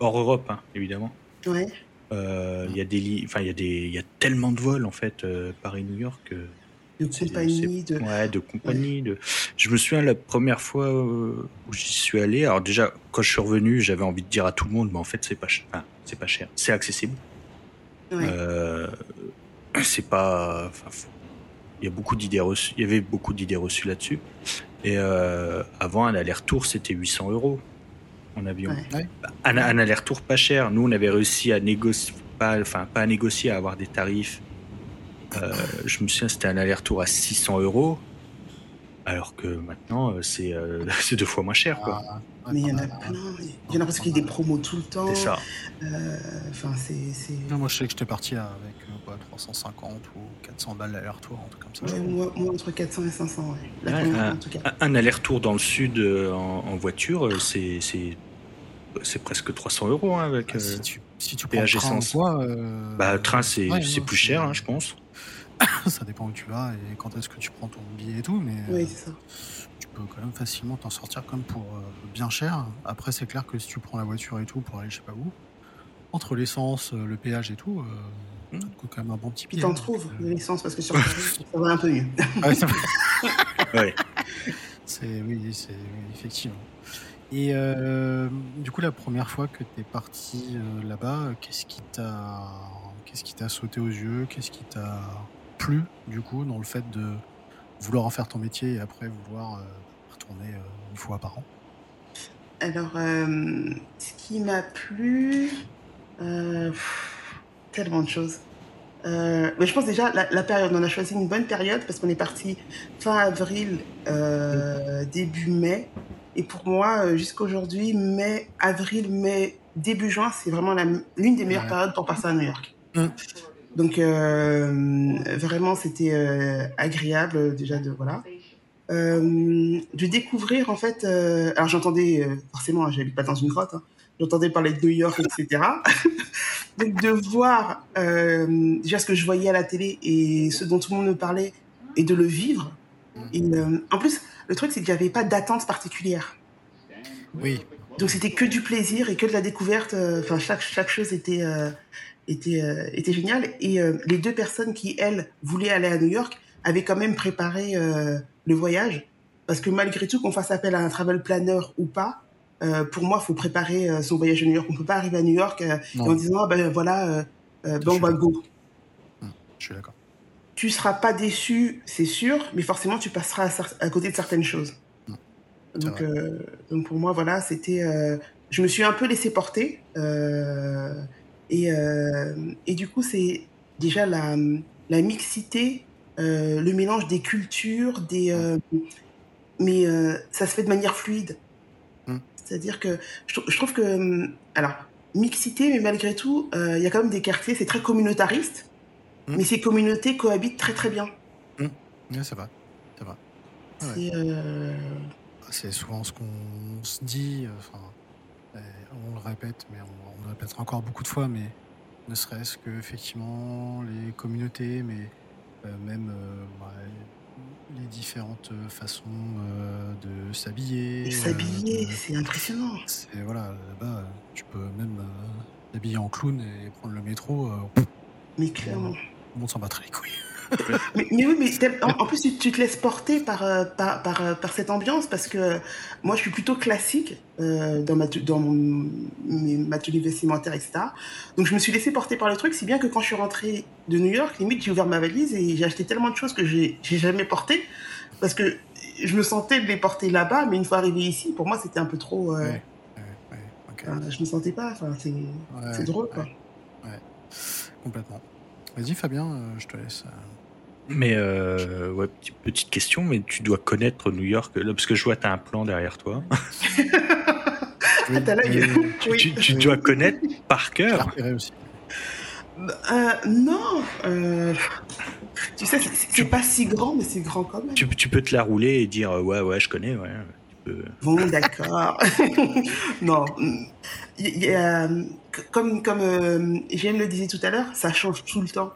hors Europe, hein, évidemment. Ouais. Euh, il y a des, enfin il y a des, il y a tellement de vols en fait Paris-New York. de compagnie, de. Ouais, de compagnie. De... Je me souviens la première fois où j'y suis allé. Alors déjà, quand je suis revenu, j'avais envie de dire à tout le monde, mais en fait c'est pas, cher. c'est pas cher, c'est accessible. Ouais. c'est pas, il y a beaucoup d'idées reçues. Il y avait beaucoup d'idées reçues là-dessus. Et euh, avant, un aller-retour, c'était 800 euros en avion. Un, aller-retour pas cher. Nous, on avait réussi à négocier, pas, enfin, pas à négocier, à avoir des tarifs. Euh, je me souviens, c'était un aller-retour à 600 euros. Alors que maintenant, euh, *laughs* c'est deux fois moins cher. Quoi. Ah, mais il y en a plein. Il y en a parce qu'il y a des promos tout le temps. C'est ça. Enfin, c'est. Moi, je sais que j'étais parti avec 350 ou 400 balles d'aller-retour, un truc comme ça. moi, entre 400 et 500, ouais. un, un aller-retour dans le sud euh, en, voiture, euh, c'est c'est presque 300 euros hein, avec ah, si tu, si tu prends le train quoi, euh... bah, train c'est plus cher, hein, je pense. *coughs* ça dépend où tu vas et quand est-ce que tu prends ton billet et tout, mais oui, ça. tu peux quand même facilement t'en sortir comme pour euh, bien cher. Après, c'est clair que si tu prends la voiture et tout pour aller je sais pas où, entre l'essence, le péage et tout, Mmh. quand même un bon petit pied. T'en trouves de l'essence parce que sur *laughs* ça va un peu mieux. Ah *laughs* c'est oui, c'est effectivement. Et euh, du coup, la première fois que tu es parti euh, là-bas, qu'est-ce qui t'a qu'est-ce qui t'a sauté aux yeux? Qu'est-ce qui t'a plu du coup dans le fait de vouloir en faire ton métier et après vouloir euh, retourner une fois par an? Alors, ce qui m'a plu, tellement de choses. Euh, mais je pense déjà la, période, on a choisi une bonne période parce qu'on est parti fin avril, euh, début mai. Et pour moi, euh, jusqu'à aujourd'hui, mai, avril, mai, début juin, c'est vraiment l'une des meilleures périodes pour passer à New York. Mmh. Donc vraiment, c'était agréable déjà de voilà. de découvrir en fait. alors j'entendais forcément, j'habite pas dans une grotte, hein, j'entendais parler de New York, etc. *laughs* Donc de voir euh, déjà ce que je voyais à la télé et ce dont tout le monde me parlait et de le vivre. Et, euh, en plus, le truc, c'est qu'il n'y avait pas d'attente particulière. Oui. Donc c'était que du plaisir et que de la découverte. euh, Enfin, chaque, chaque chose était, euh, était, euh, était géniale. Et euh, les deux personnes qui, elles, voulaient aller à New York avaient quand même préparé euh, le voyage. Parce que malgré tout, qu'on fasse appel à un travel planner ou pas, euh, pour moi, il faut préparer euh, son voyage à New York. On ne peut pas arriver à New York euh, et en disant, ah, ben voilà, ben, on va go. Je suis d'accord. Tu seras pas déçu, c'est sûr, mais forcément, tu passeras à, côté de certaines choses. c'est Donc, donc pour moi, voilà, c'était. je me suis un peu laissé porter. et, et du coup, c'est déjà la, la mixité, le mélange des cultures, des. euh, mais ça se fait de manière fluide. C'est-à-dire que je, trou- je trouve que. hum, Alors, mixité, mais malgré tout, euh, il y a quand même des quartiers, c'est très communautariste, Mm. mais ces communautés cohabitent très très bien. C'est vrai. C'est vrai. Ouais. C'est. euh, C'est souvent ce qu'on se dit. Enfin, on le répète, mais on, on le répétera encore beaucoup de fois, mais ne serait-ce que effectivement les communautés, mais euh, même ouais, les différentes façons euh, de s'habiller. Euh, s'habiller, c'est impressionnant. c'est voilà, là-bas, euh, tu peux même euh, t'habiller en clown et prendre le métro. euh, Mais clairement. monde s'en battra les couilles. Mais, mais oui, mais en, en plus, tu, tu te laisses porter par, euh, par, par, euh, par cette ambiance parce que moi, je suis plutôt classique euh, dans, ma, dans mon, mes- ma tenue vestimentaire, etc. Donc, je me suis laissé porter par le truc, si bien que quand je suis rentrée de New York, limite, j'ai ouvert ma valise et j'ai acheté tellement de choses que j'ai jamais portées parce que je me sentais de les porter là-bas, mais une fois arrivé ici, pour moi, c'était un peu trop. euh, Ouais, je me sentais pas. Enfin, c'est drôle, quoi. ouais, complètement. Vas-y Fabien, euh, je te laisse. euh, Mais euh, ouais, petite, petite question, mais tu dois connaître New York, là, parce que je vois tu as un plan derrière toi. *laughs* Ah, t'as l'œil. oui, Tu, Oui. tu- tu dois connaître par cœur. aussi. Euh, non. euh, tu sais, c'est- pas si grand, mais c'est grand quand même. Tu, tu peux te la rouler et dire euh, ouais, ouais, je connais. Ouais. Bon, d'accord. *laughs* non. Il y a, comme comme euh, le disait tout à l'heure, ça change tout le temps.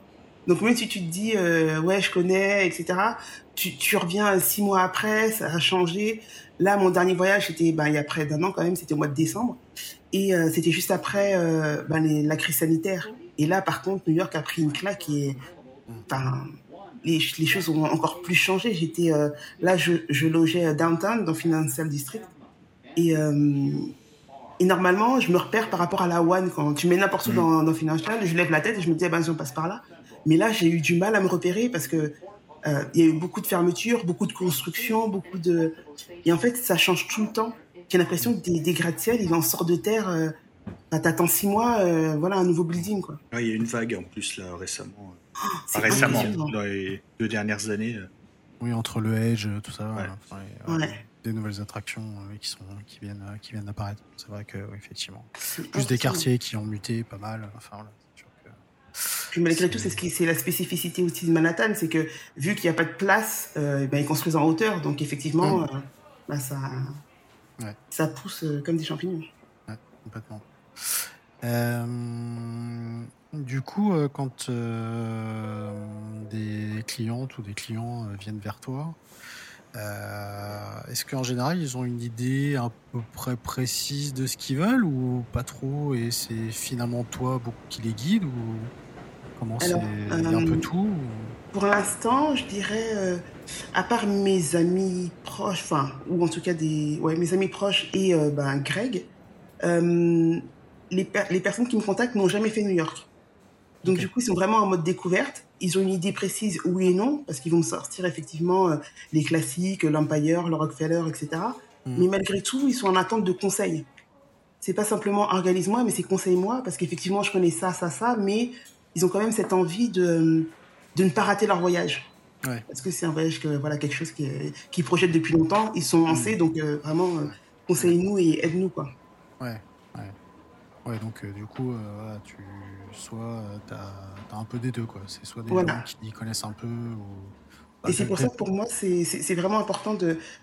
Donc même si tu te dis euh, ouais je connais etc, tu, tu reviens six mois après, ça a changé. Là mon dernier voyage c'était ben, il y a près d'un an quand même, c'était au mois de décembre et euh, c'était juste après euh, ben, les- la crise sanitaire. Et là par contre New York a pris une claque et enfin les, les choses ont encore plus changé. J'étais euh, là je, je logeais downtown dans Financial District et euh, et normalement, je me repère par rapport à la One. Quand tu mets n'importe où dans, dans Financial, je lève la tête et je me dis, eh ben, si on passe par là. Mais là, j'ai eu du mal à me repérer parce que euh, il y a eu beaucoup de fermetures, beaucoup de constructions, beaucoup de. Et en fait, ça change tout le temps. J'ai l'impression que des, des gratte-ciel, ils en sortent de terre. Bah, T'attends six mois, voilà, un nouveau building, quoi. Ouais, il y a une vague en plus là récemment. Récemment, dans les deux dernières années. euh. Oui, entre le Edge, tout ça, Ouais. enfin, et, euh, Ouais. des nouvelles attractions euh, qui sont qui viennent euh, qui viennent d'apparaître. C'est vrai que oui, effectivement, plus des quartiers qui ont muté pas mal. Enfin voilà, Puis malgré tout, c'est ce qui, c'est la spécificité aussi de Manhattan, c'est que vu qu'il n'y a pas de place, euh, ben, ils construisent en hauteur, donc effectivement, Mm. euh, ben, ça, Ouais. ça pousse euh, comme des champignons. complètement. Euh, du coup, euh, quand euh, des clientes ou des clients euh, viennent vers toi, euh, est-ce qu'en général ils ont une idée à peu près précise de ce qu'ils veulent ou pas trop et c'est finalement toi qui les guide ou comment c'est a un peu euh, tout ou- Pour l'instant, je dirais, euh, à part mes amis proches, enfin, ou en tout cas des, ouais, mes amis proches et euh, ben, Greg, euh, les, per- les personnes qui me contactent n'ont jamais fait New York. Donc du coup, ils sont vraiment en mode découverte. Ils ont une idée précise, oui et non, parce qu'ils vont sortir effectivement euh, les classiques, l'Empire, le Rockefeller, etc. Mm. Mais malgré tout, ils sont en attente de conseils. C'est pas simplement organise-moi, mais c'est conseille-moi, parce qu'effectivement, je connais ça, ça, ça, mais ils ont quand même cette envie de, de ne pas rater leur voyage. Ouais. Parce que c'est un voyage, que, voilà, quelque chose qui, qui projettent depuis longtemps. Ils sont lancés, donc euh, vraiment, euh, conseille-nous et aide-nous, quoi. Ouais, ouais. Ouais, donc euh, du coup, euh, tu soit tu as, un peu des deux, quoi. C'est soit des Voilà. gens qui connaissent un peu ou. Et c'est pour ça que pour moi, c'est vraiment important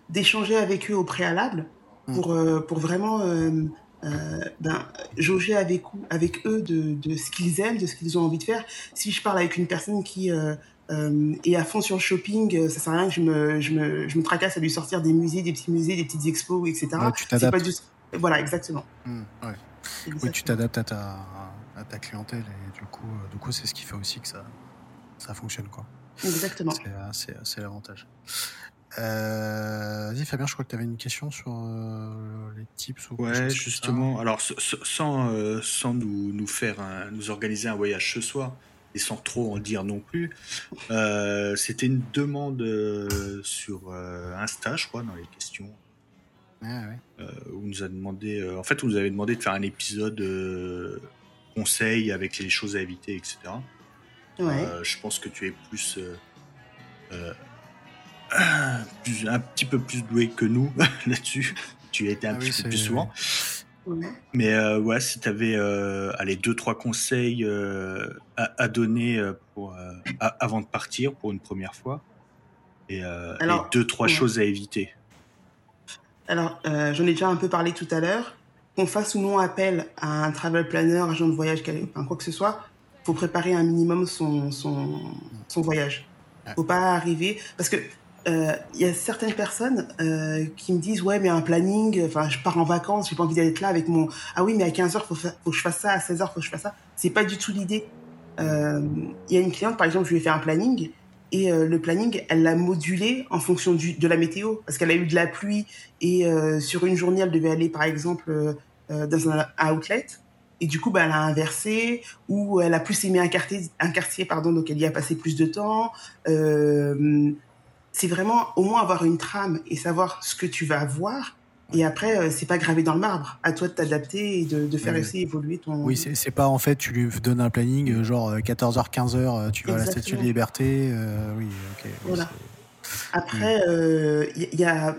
d'échanger avec eux au préalable pour, euh, pour vraiment euh, ben, jauger avec, avec eux de, de ce qu'ils aiment, de ce qu'ils ont envie de faire. Si je parle avec une personne qui est à fond sur le shopping, ça sert à rien que je me, je me, je me tracasse à lui sortir des musées, des petits musées, des petites expos, etc. tu t'adaptes. Du... Voilà, exactement. Mmh, ouais. Oui, tu t'adaptes à ta, à ta clientèle et du coup, du coup, c'est ce qui fait aussi que ça, ça fonctionne quoi. Exactement. C'est l'avantage. Euh, Vas-y Fabien, je crois que tu avais une question sur euh, les tips ou Ouais, justement. Alors sans, euh, sans nous, nous faire nous organiser un voyage ce soir et sans trop en dire non plus, euh, c'était une demande sur Insta, je crois, dans les questions. Ah, ouais. où nous a demandé, en fait, vous nous avez demandé de faire un épisode conseil avec les choses à éviter, etc. Ouais. je pense que tu es *clears throat* plus un petit peu plus doué que nous *laughs* là-dessus. Tu as été un ah petit peu plus souvent. Mais euh, ouais, si tu avais euh, allez, deux, trois conseils euh, à, donner pour, avant de partir pour une première fois, et, deux, trois choses à éviter. Alors, j'en ai déjà un peu parlé tout à l'heure. Qu'on fasse ou non appel à un travel planner, agent de voyage, enfin, quoi que ce soit, faut préparer un minimum son, son, son voyage. Faut pas arriver. Parce que il euh, y a certaines personnes euh, qui me disent ouais mais un planning enfin je pars en vacances j'ai pas envie d'être là avec mon ah oui mais à 15h faut, faut que je fasse ça à 16h faut que je fasse ça c'est pas du tout l'idée il euh, y a une cliente par exemple je lui ai fait un planning et le planning elle l'a modulé en fonction du, de la météo parce qu'elle a eu de la pluie et sur une journée elle devait aller par exemple dans un outlet et du coup bah, elle a inversé ou elle a plus aimé un quartier un quartier pardon donc elle y a passé plus de temps euh, c'est vraiment au moins avoir une trame et savoir ce que tu vas voir. Et après, euh, c'est pas gravé dans le marbre. À toi de t'adapter et de, faire essayer évoluer ton. Oui, c'est pas en fait, tu lui donnes un planning, euh, genre 14h, euh, 15h, tu vas à la Statue de Liberté. oui, ok. Voilà. Après, il y, a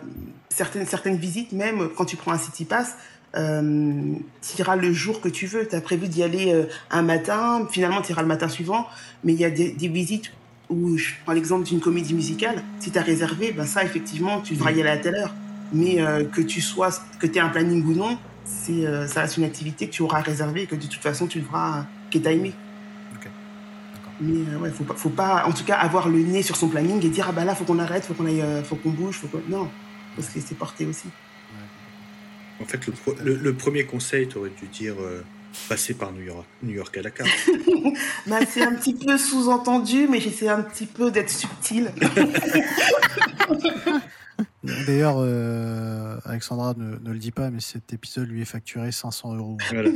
certaines, certaines visites, même quand tu prends un City Pass, tu iras le jour que tu veux. Tu as prévu d'y aller un matin, finalement tu iras le matin suivant, mais il y a des, des visites ou je prends l'exemple d'une comédie musicale, si tu as réservé, ben ça, effectivement, tu devras y aller à telle heure. Mais euh, que tu sois, que tu aies un planning ou non, c'est, euh, ça reste une activité que tu auras réservée et que de toute façon, tu devras, que tu aimé. Mais euh, ouais, faut pas, faut pas, en tout cas, avoir le nez sur son planning et dire, ah bah là, faut qu'on arrête, faut qu'on aille, faut qu'on bouge, faut qu'on... Non, faut se laisser porter aussi. En fait, le, le, premier conseil, tu aurais dû dire passer par New York, New York à la *laughs* carte. bah, c'est un petit peu sous-entendu, mais j'essaie un petit peu d'être subtil. *laughs* D'ailleurs, euh, Alexandra ne, le dit pas, mais cet épisode lui est facturé 500 euros. Voilà.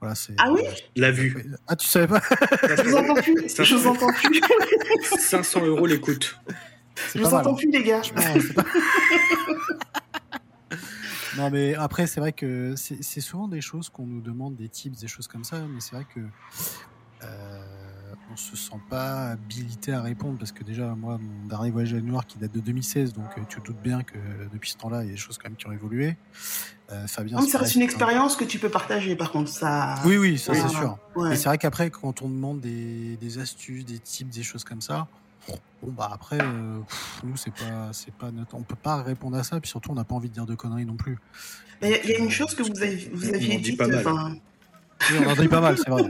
voilà, ah oui La vue. Ah, tu savais pas Je vous entends plus. Je vous entends plus. 500 euros l'écoute. Je vous entends hein. plus, les gars. *laughs* Non, mais après, c'est vrai que c'est souvent des choses qu'on nous demande, des tips, des choses comme ça, mais c'est vrai que euh, on se sent pas habilité à répondre parce que déjà, moi, mon dernier voyage à Noir qui date de 2016, donc euh, tu te doutes bien que depuis ce temps-là, il y a des choses quand même qui ont évolué. Euh, Fabien, ça reste une expérience que tu peux partager, par contre. Ça... Oui, oui, ça c'est sûr. Et c'est vrai qu'après, quand on demande des, des astuces, des tips, des choses comme ça, Bon bah après, euh, nous c'est pas, c'est pas notre... on peut pas répondre à ça, puis surtout on n'a pas envie de dire de conneries non plus. Il y, a une chose que vous, avez, vous aviez dit. Enfin... on en dit pas mal, c'est vrai.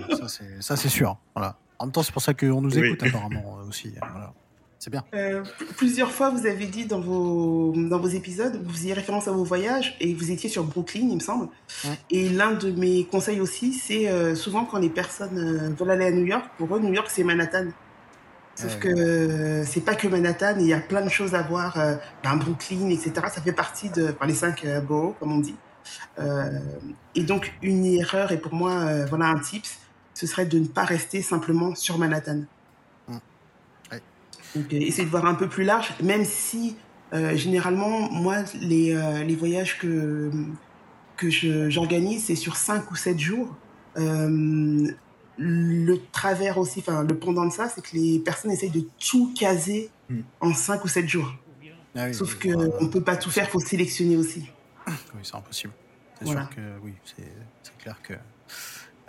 Ça c'est sûr. Voilà. En même temps, c'est pour ça qu'on nous écoute apparemment euh, aussi. Voilà. C'est bien. Euh, plusieurs fois, vous avez dit dans vos, dans vos épisodes, vous faisiez référence à vos voyages et vous étiez sur Brooklyn, il me semble. Et l'un de mes conseils aussi, c'est souvent quand les personnes veulent aller à New York, pour eux, New York, c'est Manhattan. Sauf que c'est pas que Manhattan, il y a plein de choses à voir, euh, ben Brooklyn, etc. Ça fait partie de les cinq euh, boroughs, comme on dit. Euh, et donc une erreur, et pour moi, euh, voilà un tips, ce serait de ne pas rester simplement sur Manhattan. Mmh. Donc essayer de voir un peu plus large, même si généralement, moi, les, les voyages que, que j'organise, c'est sur cinq ou sept jours le travers aussi, enfin le pendant de ça, c'est que les personnes essayent de tout caser hmm. en 5 ou 7 jours. Ah Sauf qu'on ne peut pas tout faire, il faut sélectionner aussi. Oui, c'est impossible. C'est sûr que oui, c'est clair que.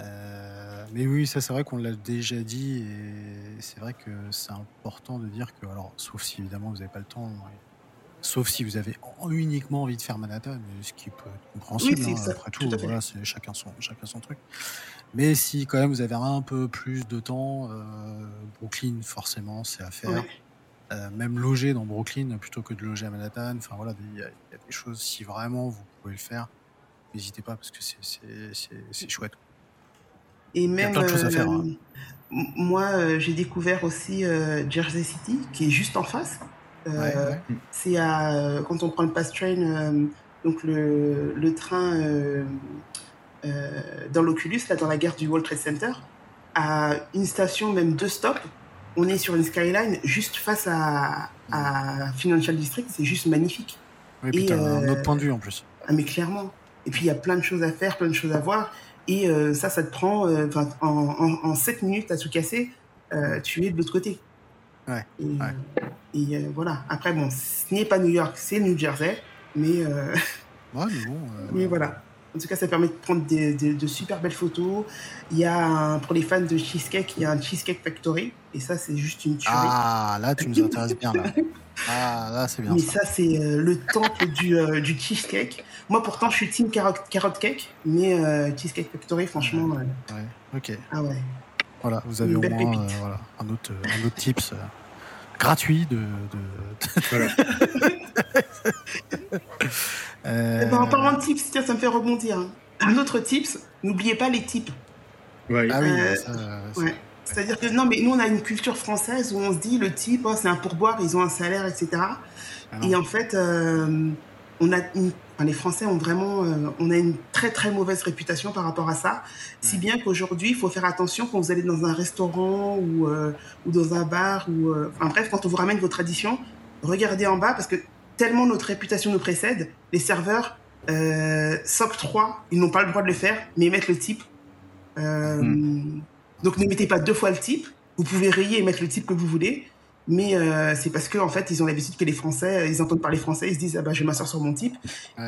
Euh, mais oui, ça c'est vrai qu'on l'a déjà dit et c'est vrai que c'est important de dire que, alors, sauf si évidemment vous n'avez pas le temps, Sauf si vous avez uniquement envie de faire Manhattan, ce qui peut être compréhensible. Oui, hein, après tout, voilà, c'est chacun son, chacun son truc. Mais si quand même vous avez un peu plus de temps, euh, Brooklyn, forcément, c'est à faire. Euh, même loger dans Brooklyn plutôt que de loger à Manhattan. Enfin voilà, il y, a des choses, si vraiment vous pouvez le faire, n'hésitez pas parce que c'est chouette. Et même, il y a plein de choses à faire. Hein. Moi, j'ai découvert aussi Jersey City, qui est juste en face. Euh, c'est à, euh, quand on prend le pass train, euh, donc le, le train dans l'Oculus, là, dans la gare du World Trade Center, à une station, même deux stops, on est sur une skyline juste face à, à Financial District, c'est juste magnifique. Oui, et puis un autre point de vue en plus. Ah, mais clairement. Et puis il y a plein de choses à faire, plein de choses à voir. Et ça, ça te prend en, en, en, 7 minutes à tout casser, tu es de l'autre côté. Ouais. Et, euh, voilà. Après, bon, ce n'est pas New York, c'est New Jersey. Mais, euh, ouais, mais bon. Euh, *laughs* mais voilà. En tout cas, ça permet de prendre des, de super belles photos. Il y a, pour les fans de cheesecake, il y a un Cheesecake Factory. Et ça, c'est juste une tuerie. Ah, là, tu nous intéresses bien, là. *laughs* Ah, là, c'est bien. Mais ça, c'est le temple du, du cheesecake. Moi, pourtant, je suis team carrot, cake. Mais Cheesecake Factory, franchement. Ouais, ok. Ah ouais. Voilà, vous avez au moins euh, voilà, un, autre, un autre tips euh, gratuit de. de... *laughs* euh... en parlant de tips, tiens, ça me fait rebondir. Hein. Un autre tips, n'oubliez pas les tips. Ouais. Ah oui, euh, ça, ouais. C'est-à-dire que non, mais nous, on a une culture française où on se dit le type, oh, c'est un pourboire, ils ont un salaire, etc. Ah et en fait, on a les Français ont vraiment, euh, on a une très très mauvaise réputation par rapport à ça, si bien qu'aujourd'hui, il faut faire attention quand vous allez dans un restaurant ou, euh, ou dans un bar ou, euh, enfin bref, quand on vous ramène vos traditions, regardez en bas parce que tellement notre réputation nous précède, les serveurs s'octroient, ils n'ont pas le droit de le faire, mais ils mettent le type. Hmm. Donc ne mettez pas deux fois le type. Vous pouvez rayer et mettre le type que vous voulez, mais euh, c'est parce que en fait ils ont l'habitude que les Français ils entendent parler français ils se disent ah bah je vais m'asseoir sur mon type.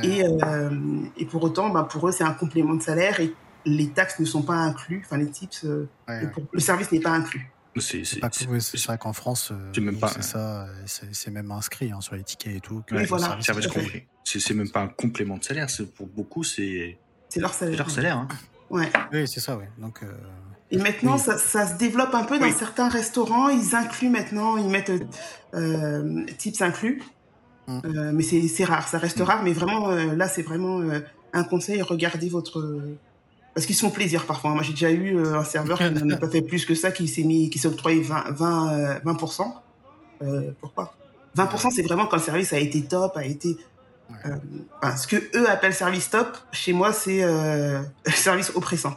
Et, euh, et pour autant bah, pour eux c'est un complément de salaire et les taxes ne sont pas inclus. Enfin les tips euh, le service n'est pas inclus. C'est vrai qu'en France c'est même pas ça c'est même inscrit hein, sur les tickets et tout que voilà, c'est même pas un complément de salaire pour beaucoup c'est c'est leur salaire. leur salaire hein. ouais. Oui c'est ça oui donc et maintenant, ça, ça, se développe un peu dans certains restaurants. Ils incluent maintenant, ils mettent euh, tips inclus. Hum. Euh, mais c'est rare, ça reste hum. rare. Mais vraiment, euh, là, c'est vraiment euh, un conseil. Regardez votre. Parce qu'ils se font plaisir parfois. Moi, j'ai déjà eu un serveur qui n'a pas fait plus que ça, qui s'est mis, qui s'est octroyé 20, 20, 20%. pourquoi? 20%, c'est vraiment quand le service a été top, a été. Enfin, ce que eux appellent service top, chez moi, c'est *laughs* service oppressant.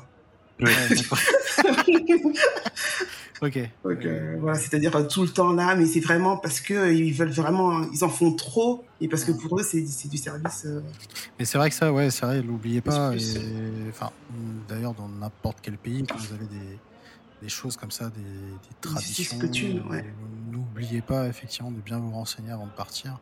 *laughs* *laughs* ok. voilà, c'est-à-dire euh, tout le temps là, mais c'est vraiment parce que euh, ils veulent vraiment, ils en font trop et parce que pour eux c'est du service. Euh, mais c'est vrai que ça, ouais, c'est vrai, n'oubliez pas. enfin, d'ailleurs, dans n'importe quel pays, quand vous avez des, des choses comme ça, des, des traditions, n'oubliez pas effectivement de bien vous renseigner avant de partir.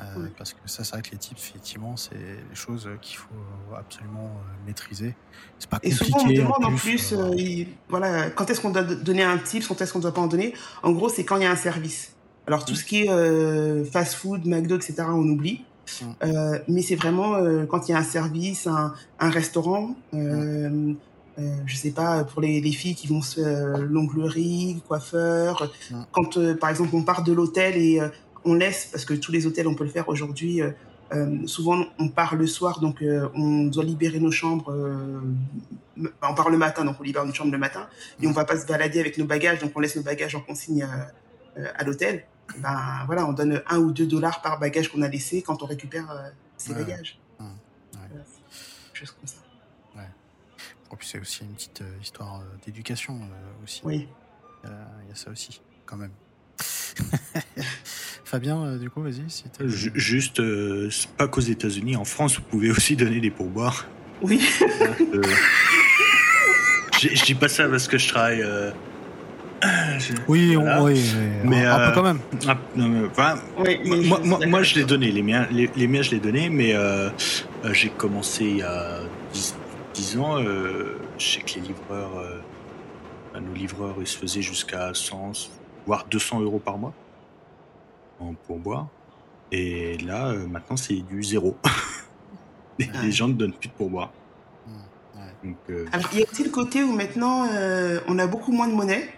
Euh, parce que ça, c'est vrai que les tips, effectivement, c'est des choses qu'il faut absolument euh, maîtriser. C'est pas compliqué. Et souvent, on demande en plus, euh, voilà, quand est-ce qu'on doit donner un tip, quand est-ce qu'on ne doit pas en donner? En gros, c'est quand il y a un service. Alors, tout mmh. ce qui est fast-food, McDo, etc., on oublie. Mmh. mais c'est vraiment quand il y a un service, un, un restaurant. Mmh. je sais pas, pour les, les filles qui vont se l'onglerie, coiffeur. Quand, par exemple, on part de l'hôtel et on laisse, parce que tous les hôtels, on peut le faire aujourd'hui. Euh, euh, souvent, on part le soir, donc euh, on doit libérer nos chambres. on part le matin, donc on libère une chambre le matin. Et on va pas se balader avec nos bagages, donc on laisse nos bagages en consigne à l'hôtel. Ben voilà, on donne un ou deux dollars par bagage qu'on a laissé quand on récupère ses bagages. Ouais. Chose comme ça. Ouais. Et puis c'est aussi une petite histoire d'éducation aussi. Oui. Il y, a ça aussi, quand même. *laughs* Fabien, euh, du coup, vas-y. Si Juste, euh, pas qu'aux États-Unis, en France, vous pouvez aussi donner des pourboires. Oui. Euh, je dis pas ça parce que je travaille. Oui, oui, mais un, peu quand même. moi, moi, je l'ai donné, les miens, les, miens, je l'ai donné, mais j'ai commencé il y a 10, ans. je sais que les livreurs, nos livreurs, ils se faisaient jusqu'à 100, voire 200 euros par mois en pourboire. Et là, maintenant, c'est du zéro. *laughs* les, gens ne donnent plus de pourboire. Donc, Alors, il y a aussi le côté où maintenant, on a beaucoup moins de monnaie?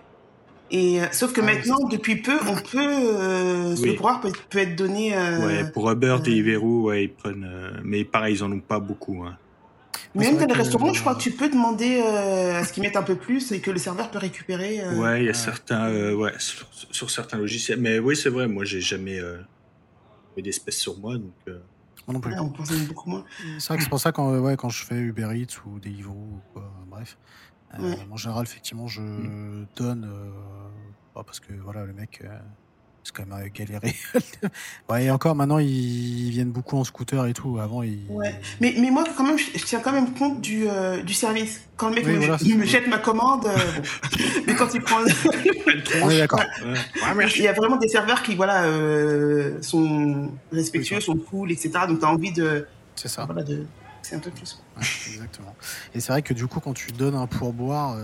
Et sauf que ah, maintenant, depuis peu, on peut euh, ce pourvoir peut, être donné. ouais, pour Uber, Deliveroo, ouais, ils prennent. mais pareil, ils en ont pas beaucoup. Hein. Même dans les restaurants, je crois que tu peux demander euh, à ce qu'ils mettent un peu plus et que le serveur peut récupérer. Euh, ouais, il y a certains, euh, ouais, sur, certains logiciels. Mais oui, c'est vrai, moi, j'ai jamais eu d'espèces sur moi, donc. Moi non plus. on pense beaucoup moins. C'est vrai que c'est pour ça quand, ouais, quand je fais Uber Eats ou Deliveroo ou quoi, bref. En général, effectivement, je mm. donne. parce que voilà, le mec c'est quand même galéré. *laughs* ouais, et encore maintenant, ils viennent beaucoup en scooter et tout. Avant, ils. Ouais. Mais, mais moi, quand même, je, tiens quand même compte du, euh, du service. Quand le mec me, jette ma commande, euh, *laughs* mais quand il prend. On est d'accord. *laughs* il y a vraiment des serveurs qui, voilà, euh, sont respectueux, sont cool, etc. Donc, tu as envie de. C'est ça. Voilà, de. C'est un peu plus. exactement. Et c'est vrai que du coup, quand tu donnes un pourboire,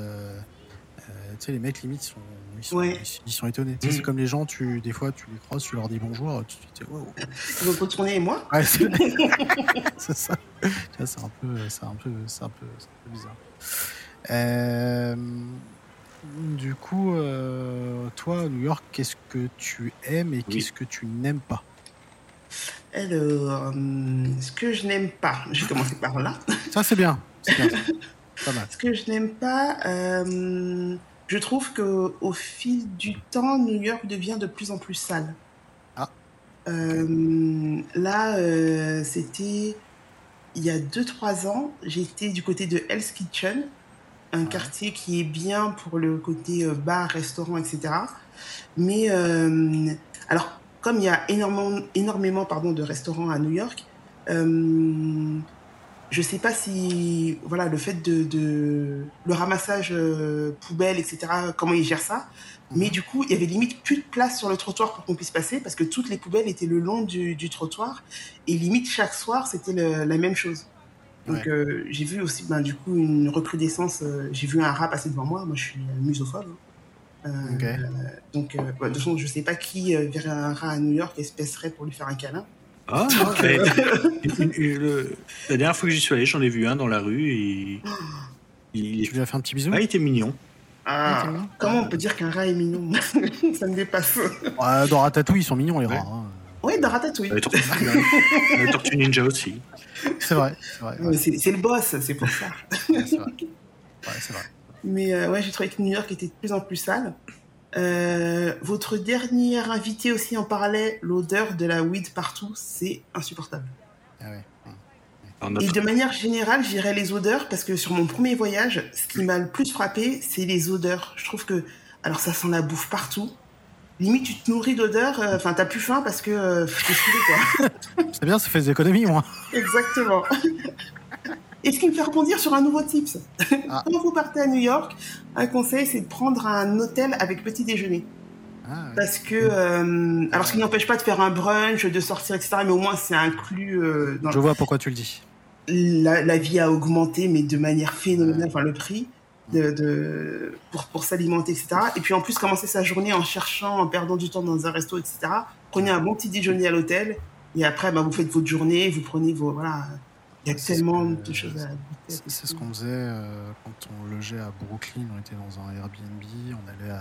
tu sais, les mecs limite sont ils sont, ils, sont étonnés. c'est mm. comme les gens, tu, des fois, tu les croises, tu leur dis bonjour, tu te dis, wow. Ils vont retourner et moi *laughs* c'est ça. c'est un peu, c'est un peu, c'est un peu, un peu bizarre. Euh, du coup, euh, toi, New York, qu'est-ce que tu aimes et qu'est-ce que tu n'aimes pas? Alors, euh, ce que je n'aime pas, *laughs* je vais commencer par là. Ça, c'est bien. bien. *laughs* Pas mal. Ce que je n'aime pas, je trouve que au fil du temps, New York devient de plus en plus sale. Ah. Euh, là, euh, c'était il y a 2-3 ans, j'étais du côté de Hell's Kitchen, un quartier qui est bien pour le côté euh, bar, restaurant, etc. Mais alors, comme il y a énormément, énormément pardon, de restaurants à New York, je sais pas si voilà le fait de, de le ramassage euh, poubelle etc comment ils gèrent ça. Mais mhm. du coup il y avait limite plus de place sur le trottoir pour qu'on puisse passer parce que toutes les poubelles étaient le long du, du trottoir et limite chaque soir c'était la même chose. Donc euh, j'ai vu aussi ben, du coup une recrudescence euh, j'ai vu un rat passer devant moi moi je suis musophobe hein. donc de toute façon je sais pas qui verrait un rat à New York et se pour lui faire un câlin ah, *laughs* la dernière fois que j'y suis allé, j'en ai vu un dans la rue et. Il... Tu lui as fait un petit bisou Ah, il était mignon. Ah, comment on peut dire qu'un rat est mignon *laughs* Ça me dépasse. dans Ratatouille, ils sont mignons, les rats. Hein. Oui, dans Ratatouille. Les tortues, Ninja aussi. C'est vrai. C'est le boss, c'est pour ça. c'est vrai. vrai. Mais euh, ouais, j'ai trouvé que New York était de plus en plus sale. Euh, votre dernier invité aussi en parlait, l'odeur de la weed partout, c'est insupportable. Ah Et de manière générale, j'irais les odeurs parce que sur mon premier voyage, ce qui m'a le plus frappé, c'est les odeurs. Je trouve que, alors ça sent la bouffe partout. Limite, tu te nourris d'odeurs, euh, enfin, t'as plus faim parce que euh, quoi. *laughs* c'est bien, ça fait des économies, moi. Exactement. Et ce qui me fait rebondir sur un nouveau tips. Ah. *laughs* Quand vous partez à New York, un conseil, c'est de prendre un hôtel avec petit déjeuner. Ah, Parce que, euh, alors ce qui n'empêche pas de faire un brunch, de sortir, etc., mais au moins c'est inclus euh, dans. Je vois pourquoi tu le dis. La, vie a augmenté, mais de manière phénoménale, enfin le prix de, pour, pour s'alimenter, etc. Et puis en plus, commencer sa journée en cherchant, en perdant du temps dans un resto, etc. Prenez un bon petit déjeuner à l'hôtel, et après, bah, vous faites votre journée, vous prenez vos. Voilà, il y a tellement de choses à C'est ce qu'on faisait euh, quand on logeait à Brooklyn. On était dans un Airbnb, on allait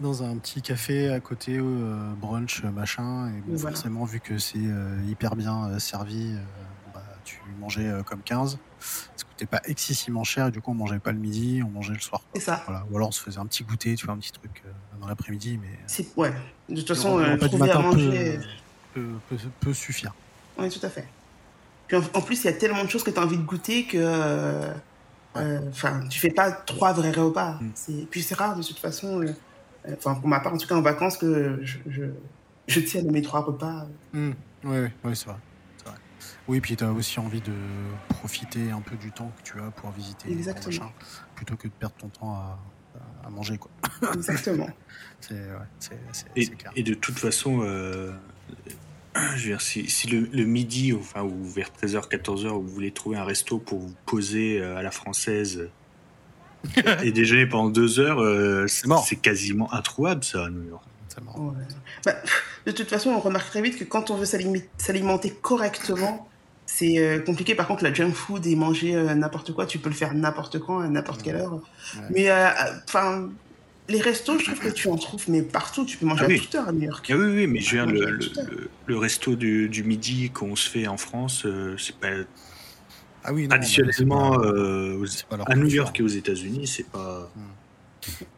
dans un petit café à côté, euh, brunch, machin. Et forcément, vu que c'est euh, hyper bien servi, bah, tu mangeais comme 15. Ça coûtait pas excessivement cher et du coup, on mangeait pas le midi, on mangeait le soir. C'est ça. Ou alors, on se faisait un petit goûter, tu vois, un petit truc dans l'après-midi. Mais... Ouais. De toute façon, trouver à manger... Peut, peut suffire. Oui, tout à fait. Puis en, plus, il y a tellement de choses que tu as envie de goûter que. Euh, euh, enfin, tu fais pas trois vrais repas. Mm. Puis c'est rare de toute façon. Euh, enfin, pour ma part, en tout cas en vacances, que je, je, je tiens mes trois repas. Oui, oui, oui c'est vrai. Oui, puis tu as aussi envie de profiter un peu du temps que tu as pour visiter Exactement. plutôt que de perdre ton temps à, à manger. Quoi. Exactement. *laughs* c'est ouais, et, clair. Et de toute façon, je veux dire, si, si le, le, midi, enfin, ou vers 13h, 14h, vous voulez trouver un resto pour vous poser euh, à la française *laughs* et déjeuner pendant deux heures, euh, c'est quasiment introuvable, ça, à New York. Bah, de toute façon, on remarque très vite que quand on veut s'alimenter correctement, c'est euh, compliqué. Par contre, la junk food et manger euh, n'importe quoi, tu peux le faire n'importe quand, à n'importe quelle heure. Mais, euh, enfin, les restos, je trouve que tu en trouves, mais partout. Tu peux manger ah à toute heure à New York. Ah oui, oui, mais je viens le, le, le, resto du, du midi qu'on se fait en France, c'est pas. Ah oui, Additionnellement, à New York et aux États-Unis, c'est pas. Hmm.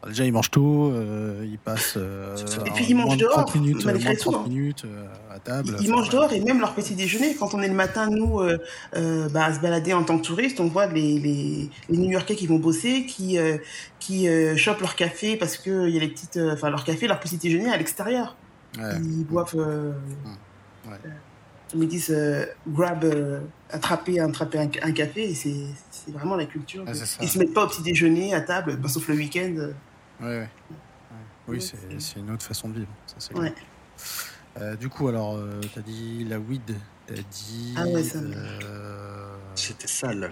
Déjà, ils mangent tôt, euh, ils passent. Euh, et puis ils mangent dehors, 30 minutes, malgré 30 hein. minutes euh, à table. Ils, mangent dehors et même leur petit déjeuner. Quand on est le matin, nous, bah, à se balader en tant que touriste, on voit les, les, les New-Yorkais qui vont bosser, qui, qui chopent leur café parce qu'il y a les petites. Enfin, leur café, leur petit déjeuner à l'extérieur. Ils boivent. Ouais ils me disent euh, grab, euh, attraper, attraper un, café, et c'est vraiment la culture. Ils ne se mettent pas au petit déjeuner à table, bah, sauf le week-end. Ouais, ouais. Oui, c'est une autre façon de vivre. Ça, ouais. euh, du coup, alors, tu as dit la weed, tu as dit. Ah ouais, ça. C'était sale.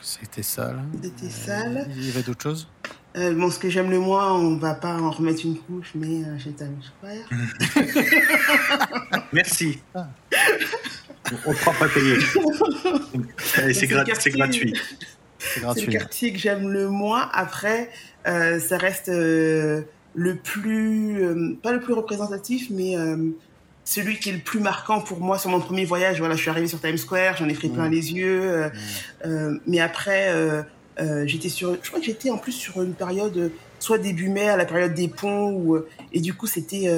C'était sale. C'était sale. Il y avait d'autres choses? Euh, bon, ce que j'aime le moins, on va pas en remettre une couche, mais euh, j'ai ta. *laughs* Merci. On ne prend pas payer. *laughs* c'est gratuit. C'est gratuit. C'est le quartier que j'aime le moins. Après, euh, ça reste euh, le plus, euh, pas le plus représentatif, mais celui qui est le plus marquant pour moi sur mon premier voyage. Voilà, je suis arrivée sur Times Square, j'en ai pris plein les yeux. mais après euh, j'étais sur, je crois que j'étais en plus sur une période, soit début mai, à la période des ponts, où, et du coup c'était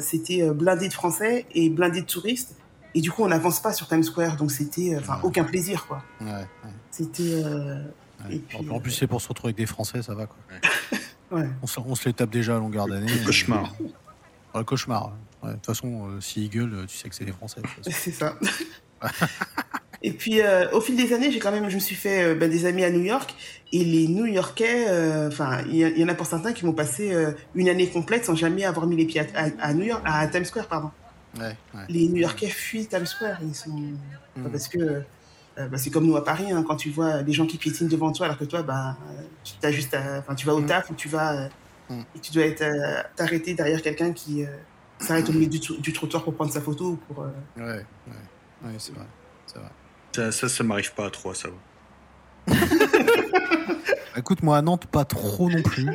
c'était blindé de Français et blindé de touristes. Et du coup, on n'avance pas sur Times Square, donc c'était enfin aucun plaisir quoi. Ouais, ouais. C'était. en plus, c'est pour se retrouver avec des Français, ça va quoi. ouais. *laughs* on, se, on, se, les tape déjà à longueur d'année. Cauchemar. Le cauchemar. De toute façon, si ils gueulent, tu sais que c'est des Français. *laughs* C'est ça. *laughs* Et puis, euh, au fil des années, j'ai quand même, je me suis fait euh, ben, des amis à New York. Et les New-Yorkais, euh, enfin, il y, en a pour certains qui m'ont passé une année complète sans jamais avoir mis les pieds à, New York, à Times Square, pardon. Ouais, Les New-Yorkais fuient Times Square. Ils sont... Hmm. Parce que bah, c'est comme nous à Paris, hein, quand tu vois des gens qui piétinent devant toi, alors que toi, bah, tu, as juste enfin, tu vas au hmm. taf ou tu vas, hmm. et tu dois être t'arrêter derrière quelqu'un qui s'arrête au milieu du, du, trottoir pour prendre sa photo ou pour. Ouais, ouais, ouais c'est vrai, vrai. Ça, ça, m'arrive pas à trop, ça *laughs* Écoute, moi à Nantes, pas trop non plus.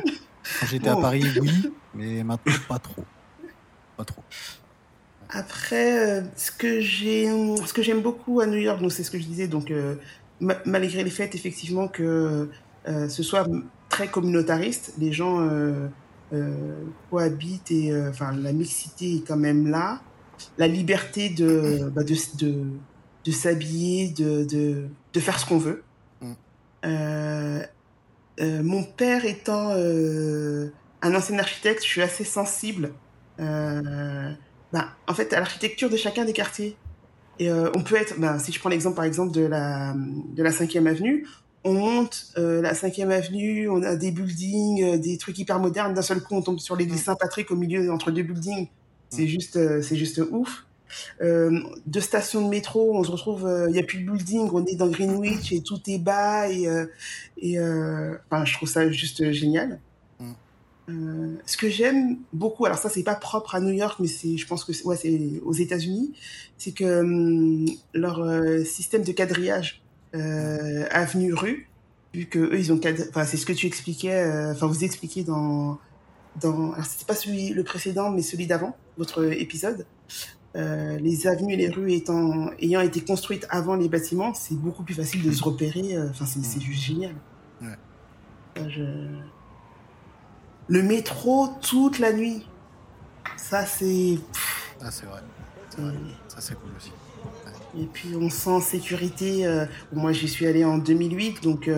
Quand j'étais à. Paris, oui, mais maintenant, pas trop. Pas trop. Après, euh, ce que j'aime beaucoup à New York, donc c'est ce que je disais, donc euh, malgré les faits, effectivement, que euh, ce soit très communautariste, les gens cohabitent et enfin la mixité est quand même là, la liberté de, bah, de, de de s'habiller, de, de, de, faire ce qu'on veut. Mm. Euh, euh, mon père étant euh, un ancien architecte, je suis assez sensible bah, en fait, à l'architecture de chacun des quartiers. Et on peut être, bah, si je prends l'exemple par exemple de la, de la 5e avenue, on monte la 5e avenue, on a des buildings, des trucs hyper modernes, d'un seul coup on tombe sur l'église. Saint-Patrick au milieu entre deux buildings. C'est juste, c'est juste ouf. Euh, de stations de métro, on se retrouve, il euh, n'y a plus de building, on est dans Greenwich et tout est bas et, euh, et enfin, je trouve ça juste génial. Mm. ce que j'aime beaucoup, alors ça c'est pas propre à New York, mais c'est, je pense que c'est, ouais, c'est aux États-Unis, c'est que hum, leur système de quadrillage avenue rue, vu que eux ils ont, enfin c'est ce que tu expliquais, enfin vous expliquez dans dans, alors c'était pas celui le précédent, mais celui d'avant, votre épisode. Euh, les avenues et les rues étant, ayant été construites avant les bâtiments, c'est beaucoup plus facile de se repérer. Euh, enfin, c'est juste génial. Le métro toute la nuit, ça c'est. Ah, c'est vrai. Ça c'est cool aussi. Et puis on sent sécurité. Euh, moi j'y suis allé en 2008, donc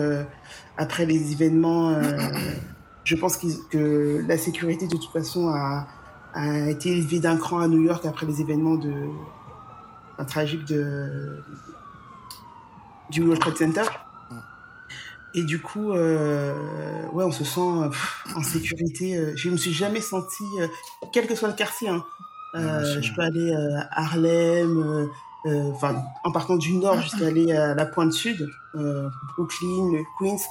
après les événements, *coughs* je pense que la sécurité de toute façon a, a été élevé d'un cran à New York après les événements de un tragique de du World Trade Center. Et du coup, euh, ouais, on se sent en sécurité. Euh, je me suis jamais senti, euh, quel que soit le quartier, hein, je peux aller à Harlem, enfin, en partant du nord jusqu'à aller à la pointe sud, Brooklyn, Queens.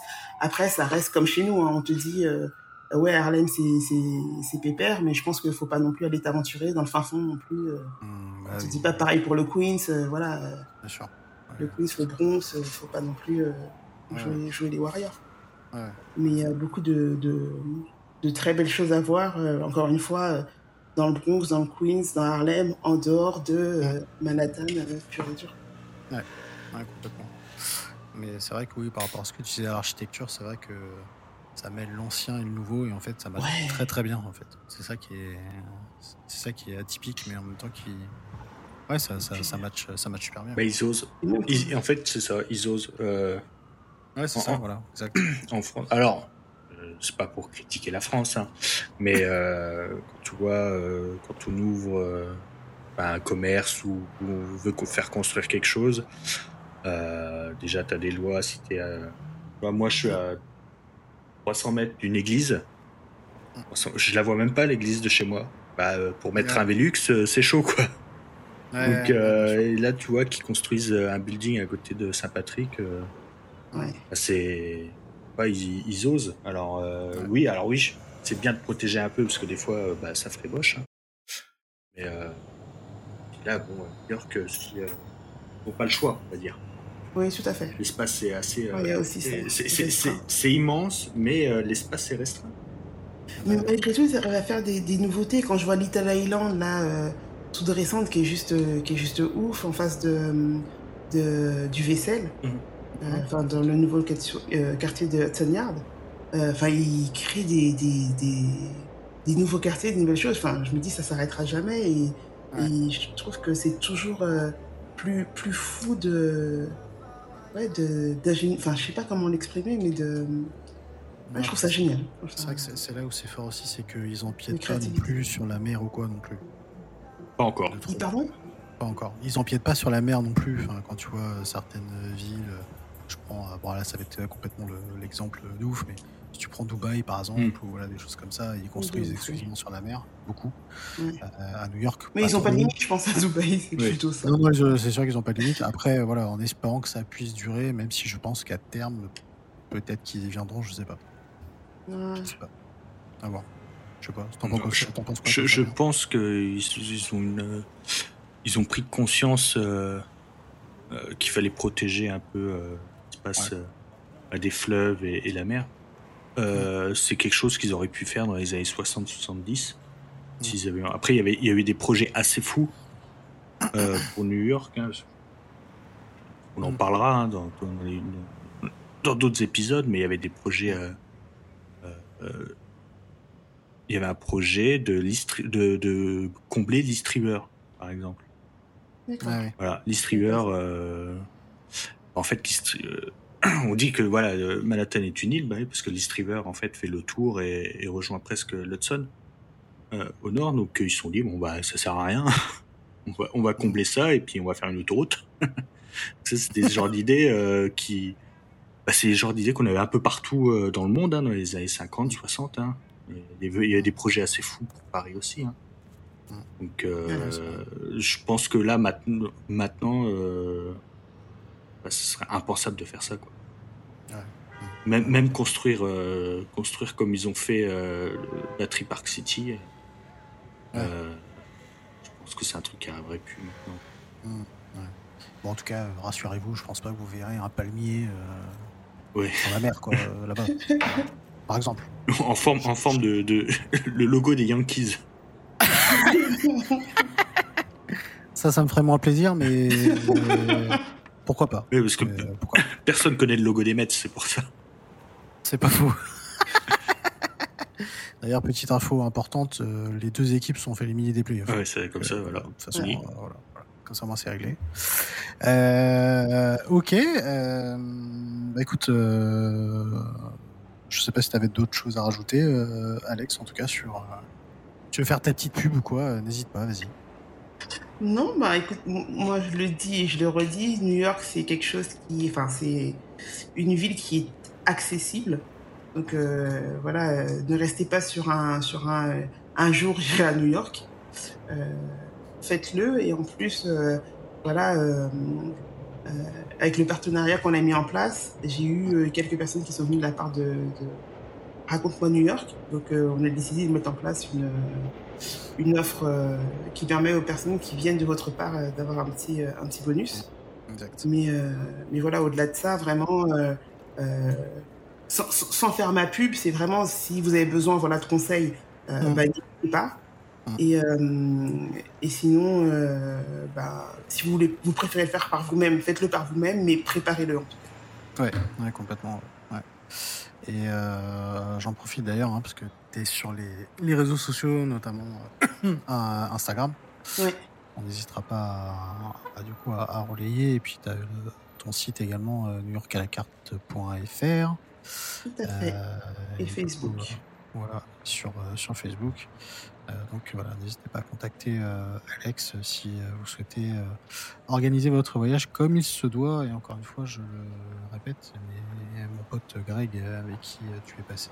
Après, ça reste comme chez nous. Hein, on te dit, ouais, Harlem, c'est pépère, mais je pense qu'il faut pas non plus aller t'aventurer dans le fin fond non plus. Mmh, bah, dis pas pareil pour le Queens, voilà. Bien sûr. Le Queens, le Bronx, il faut pas non plus jouer, jouer, les Warriors. Mais il y a beaucoup de, de, de, très belles choses à voir. encore une fois, dans le Bronx, dans le Queens, dans Harlem, en dehors de euh, Manhattan, euh, pur et dur. Ouais. ouais, complètement. Mais c'est vrai que oui, par rapport à ce que tu disais à l'architecture, c'est vrai que ça mêle l'ancien et le nouveau et en fait ça marche très très bien en fait. C'est ça qui est c'est ça qui est atypique mais en même temps qui ouais ça ça, ça match ça match super bien. Bah, ils osent. en fait c'est ça, ils osent. Euh, ouais c'est ça voilà. Exact. *clears throat* en France. Alors c'est pas pour critiquer la France, hein, mais euh, quand tu vois, euh, quand on ouvre euh, un commerce ou, on veut faire construire quelque chose, déjà tu as des lois. Si es moi, je suis à 300 mètres d'une église. Je la vois même pas l'église de chez moi. Bah, pour mettre un Velux, c'est chaud quoi. Donc là, tu vois qu'ils construisent un building à côté de Saint-Patrick. C'est ils, osent. Alors euh, oui, alors oui, c'est bien de protéger un peu parce que des fois, euh, bah, ça ferait moche. Hein. Mais euh, là, bon, York, si, n'ont pas le choix, on va dire. Oui, tout à fait. L'espace c'est assez. c'est C'est immense, mais l'espace est restreint. Mais malgré tout, ça va faire des, nouveautés. Quand je vois Little Island, là, toute récente, qui est juste, qui est juste ouf, en face de, de du vaisselle. Mhm. Euh, enfin, dans le nouveau euh, quartier de Hudson Yard. Euh, enfin, il crée des, des, des, des, nouveaux quartiers, des nouvelles choses. Enfin, je me dis, ça s'arrêtera jamais. Et, je trouve que c'est toujours plus, plus fou de. Ouais, de. Enfin, je sais pas comment l'exprimer, mais de. je trouve ça génial. C'est vrai que c'est là où c'est fort aussi, c'est qu'ils empiètent pas non plus sur la mer ou quoi non plus. Pas encore. Pardon? Pas encore. Ils empiètent pas sur la mer non plus. Enfin, quand tu vois certaines villes je prends, euh, bon là ça va être complètement l'exemple de ouf, mais si tu prends Dubaï par exemple, mm. ou voilà, des choses comme ça, ils construisent exclusivement sur la mer, beaucoup. Euh, à New York. Mais ils n'ont pas de limite, je pense, à Dubaï, c'est plutôt ça. Non, c'est sûr qu'ils n'ont pas de limite. Après, voilà, en espérant que ça puisse durer, même si je pense qu'à terme, peut-être qu'ils viendront, je sais pas. Je sais pas. À voir. Je sais pas. je, je, je pense qu'ils ils ont une, ils ont pris conscience euh, qu'il fallait protéger un peu passe euh, à des fleuves et, la mer. Euh, c'est quelque chose qu'ils auraient pu faire dans les années 60-70. Avaient... Après, il y avait, il y avait des projets assez fous euh, pour New York. Hein. On en mm. parlera hein, dans, dans d'autres épisodes, mais il y avait des projets. il y avait un projet de, de, de combler l'East par exemple. Voilà, l'East en fait, euh, *clears throat* on dit que voilà, euh, Manhattan est une île, bah parce que l'East River en fait fait le tour et, rejoint presque l'Hudson euh, au nord. Donc ils se sont dit bon bah ça sert à rien, *laughs* on, va, combler ça et puis on va faire une autoroute. *laughs* ça c'était ce genre d'idées qui, bah, c'est le genre d'idées qu'on avait un peu partout dans le monde hein, dans les années 50, 60. Hein. Il y a des projets assez fous pour Paris aussi. Hein. Donc, je pense que là, maintenant, bah, ce serait impensable de faire ça. Quoi. Même, même, construire, euh, construire comme ils ont fait euh, Battery Park City, euh, je pense que c'est un truc qui arriverait plus maintenant. Mmh, bon, en tout cas, rassurez-vous, je pense pas que vous verrez un palmier dans la mer, quoi, là-bas. *laughs* Par exemple. En forme, en forme de, de *laughs* le logo des Yankees. ça, ça me ferait moins plaisir, mais *laughs* pourquoi pas Oui, parce que euh, personne connaît le logo des Mets, c'est pour ça. C'est pas faux. *laughs* D'ailleurs, petite info importante, euh, les deux équipes sont fait éliminer des playoffs. Ouais, c'est comme ça, euh, voilà. De toute façon, voilà, Comme ça, moi, c'est réglé. ok. bah, écoute, je sais pas si tu avais d'autres choses à rajouter, Alex, en tout cas, sur. tu veux faire ta petite pub ou quoi N'hésite pas, vas-y. Non, bah écoute, moi je le dis et je le redis, New York c'est quelque chose qui, enfin c'est une ville qui est accessible. Donc euh, voilà, euh, ne restez pas sur un sur un, un jour *laughs* j'irai à New York. Euh, Faites-le et en plus voilà avec le partenariat qu'on a mis en place, j'ai eu quelques personnes qui sont venues de la part de, de Raconte-moi New York. Donc, on a décidé de mettre en place une, une offre qui permet aux personnes qui viennent de votre part d'avoir un petit, un petit bonus. Exact. Mais, mais voilà, au-delà de ça, vraiment, sans, sans, faire ma pub, c'est vraiment si vous avez besoin voilà, de conseils, mmh. bah, n'hésitez pas. Mmh. Et, euh, et sinon, euh, bah, si vous, voulez, vous préférez le faire par vous-même, faites-le par vous-même, mais préparez-le en tout cas. Ouais, ouais complètement. Ouais. Et euh, j'en profite d'ailleurs, hein, parce que es sur les, les, réseaux sociaux, notamment *coughs* Instagram. Ouais. On n'hésitera pas à, du coup, à, relayer. Et puis, tu as ton site également, newyorkalacarte.fr. Tout à fait. et Facebook. voilà, sur, sur Facebook. Euh, donc voilà, n'hésitez pas à contacter euh, Alex si euh, vous souhaitez organiser votre voyage comme il se doit. Et encore une fois, je le répète, mon pote Greg, avec qui tu es passé,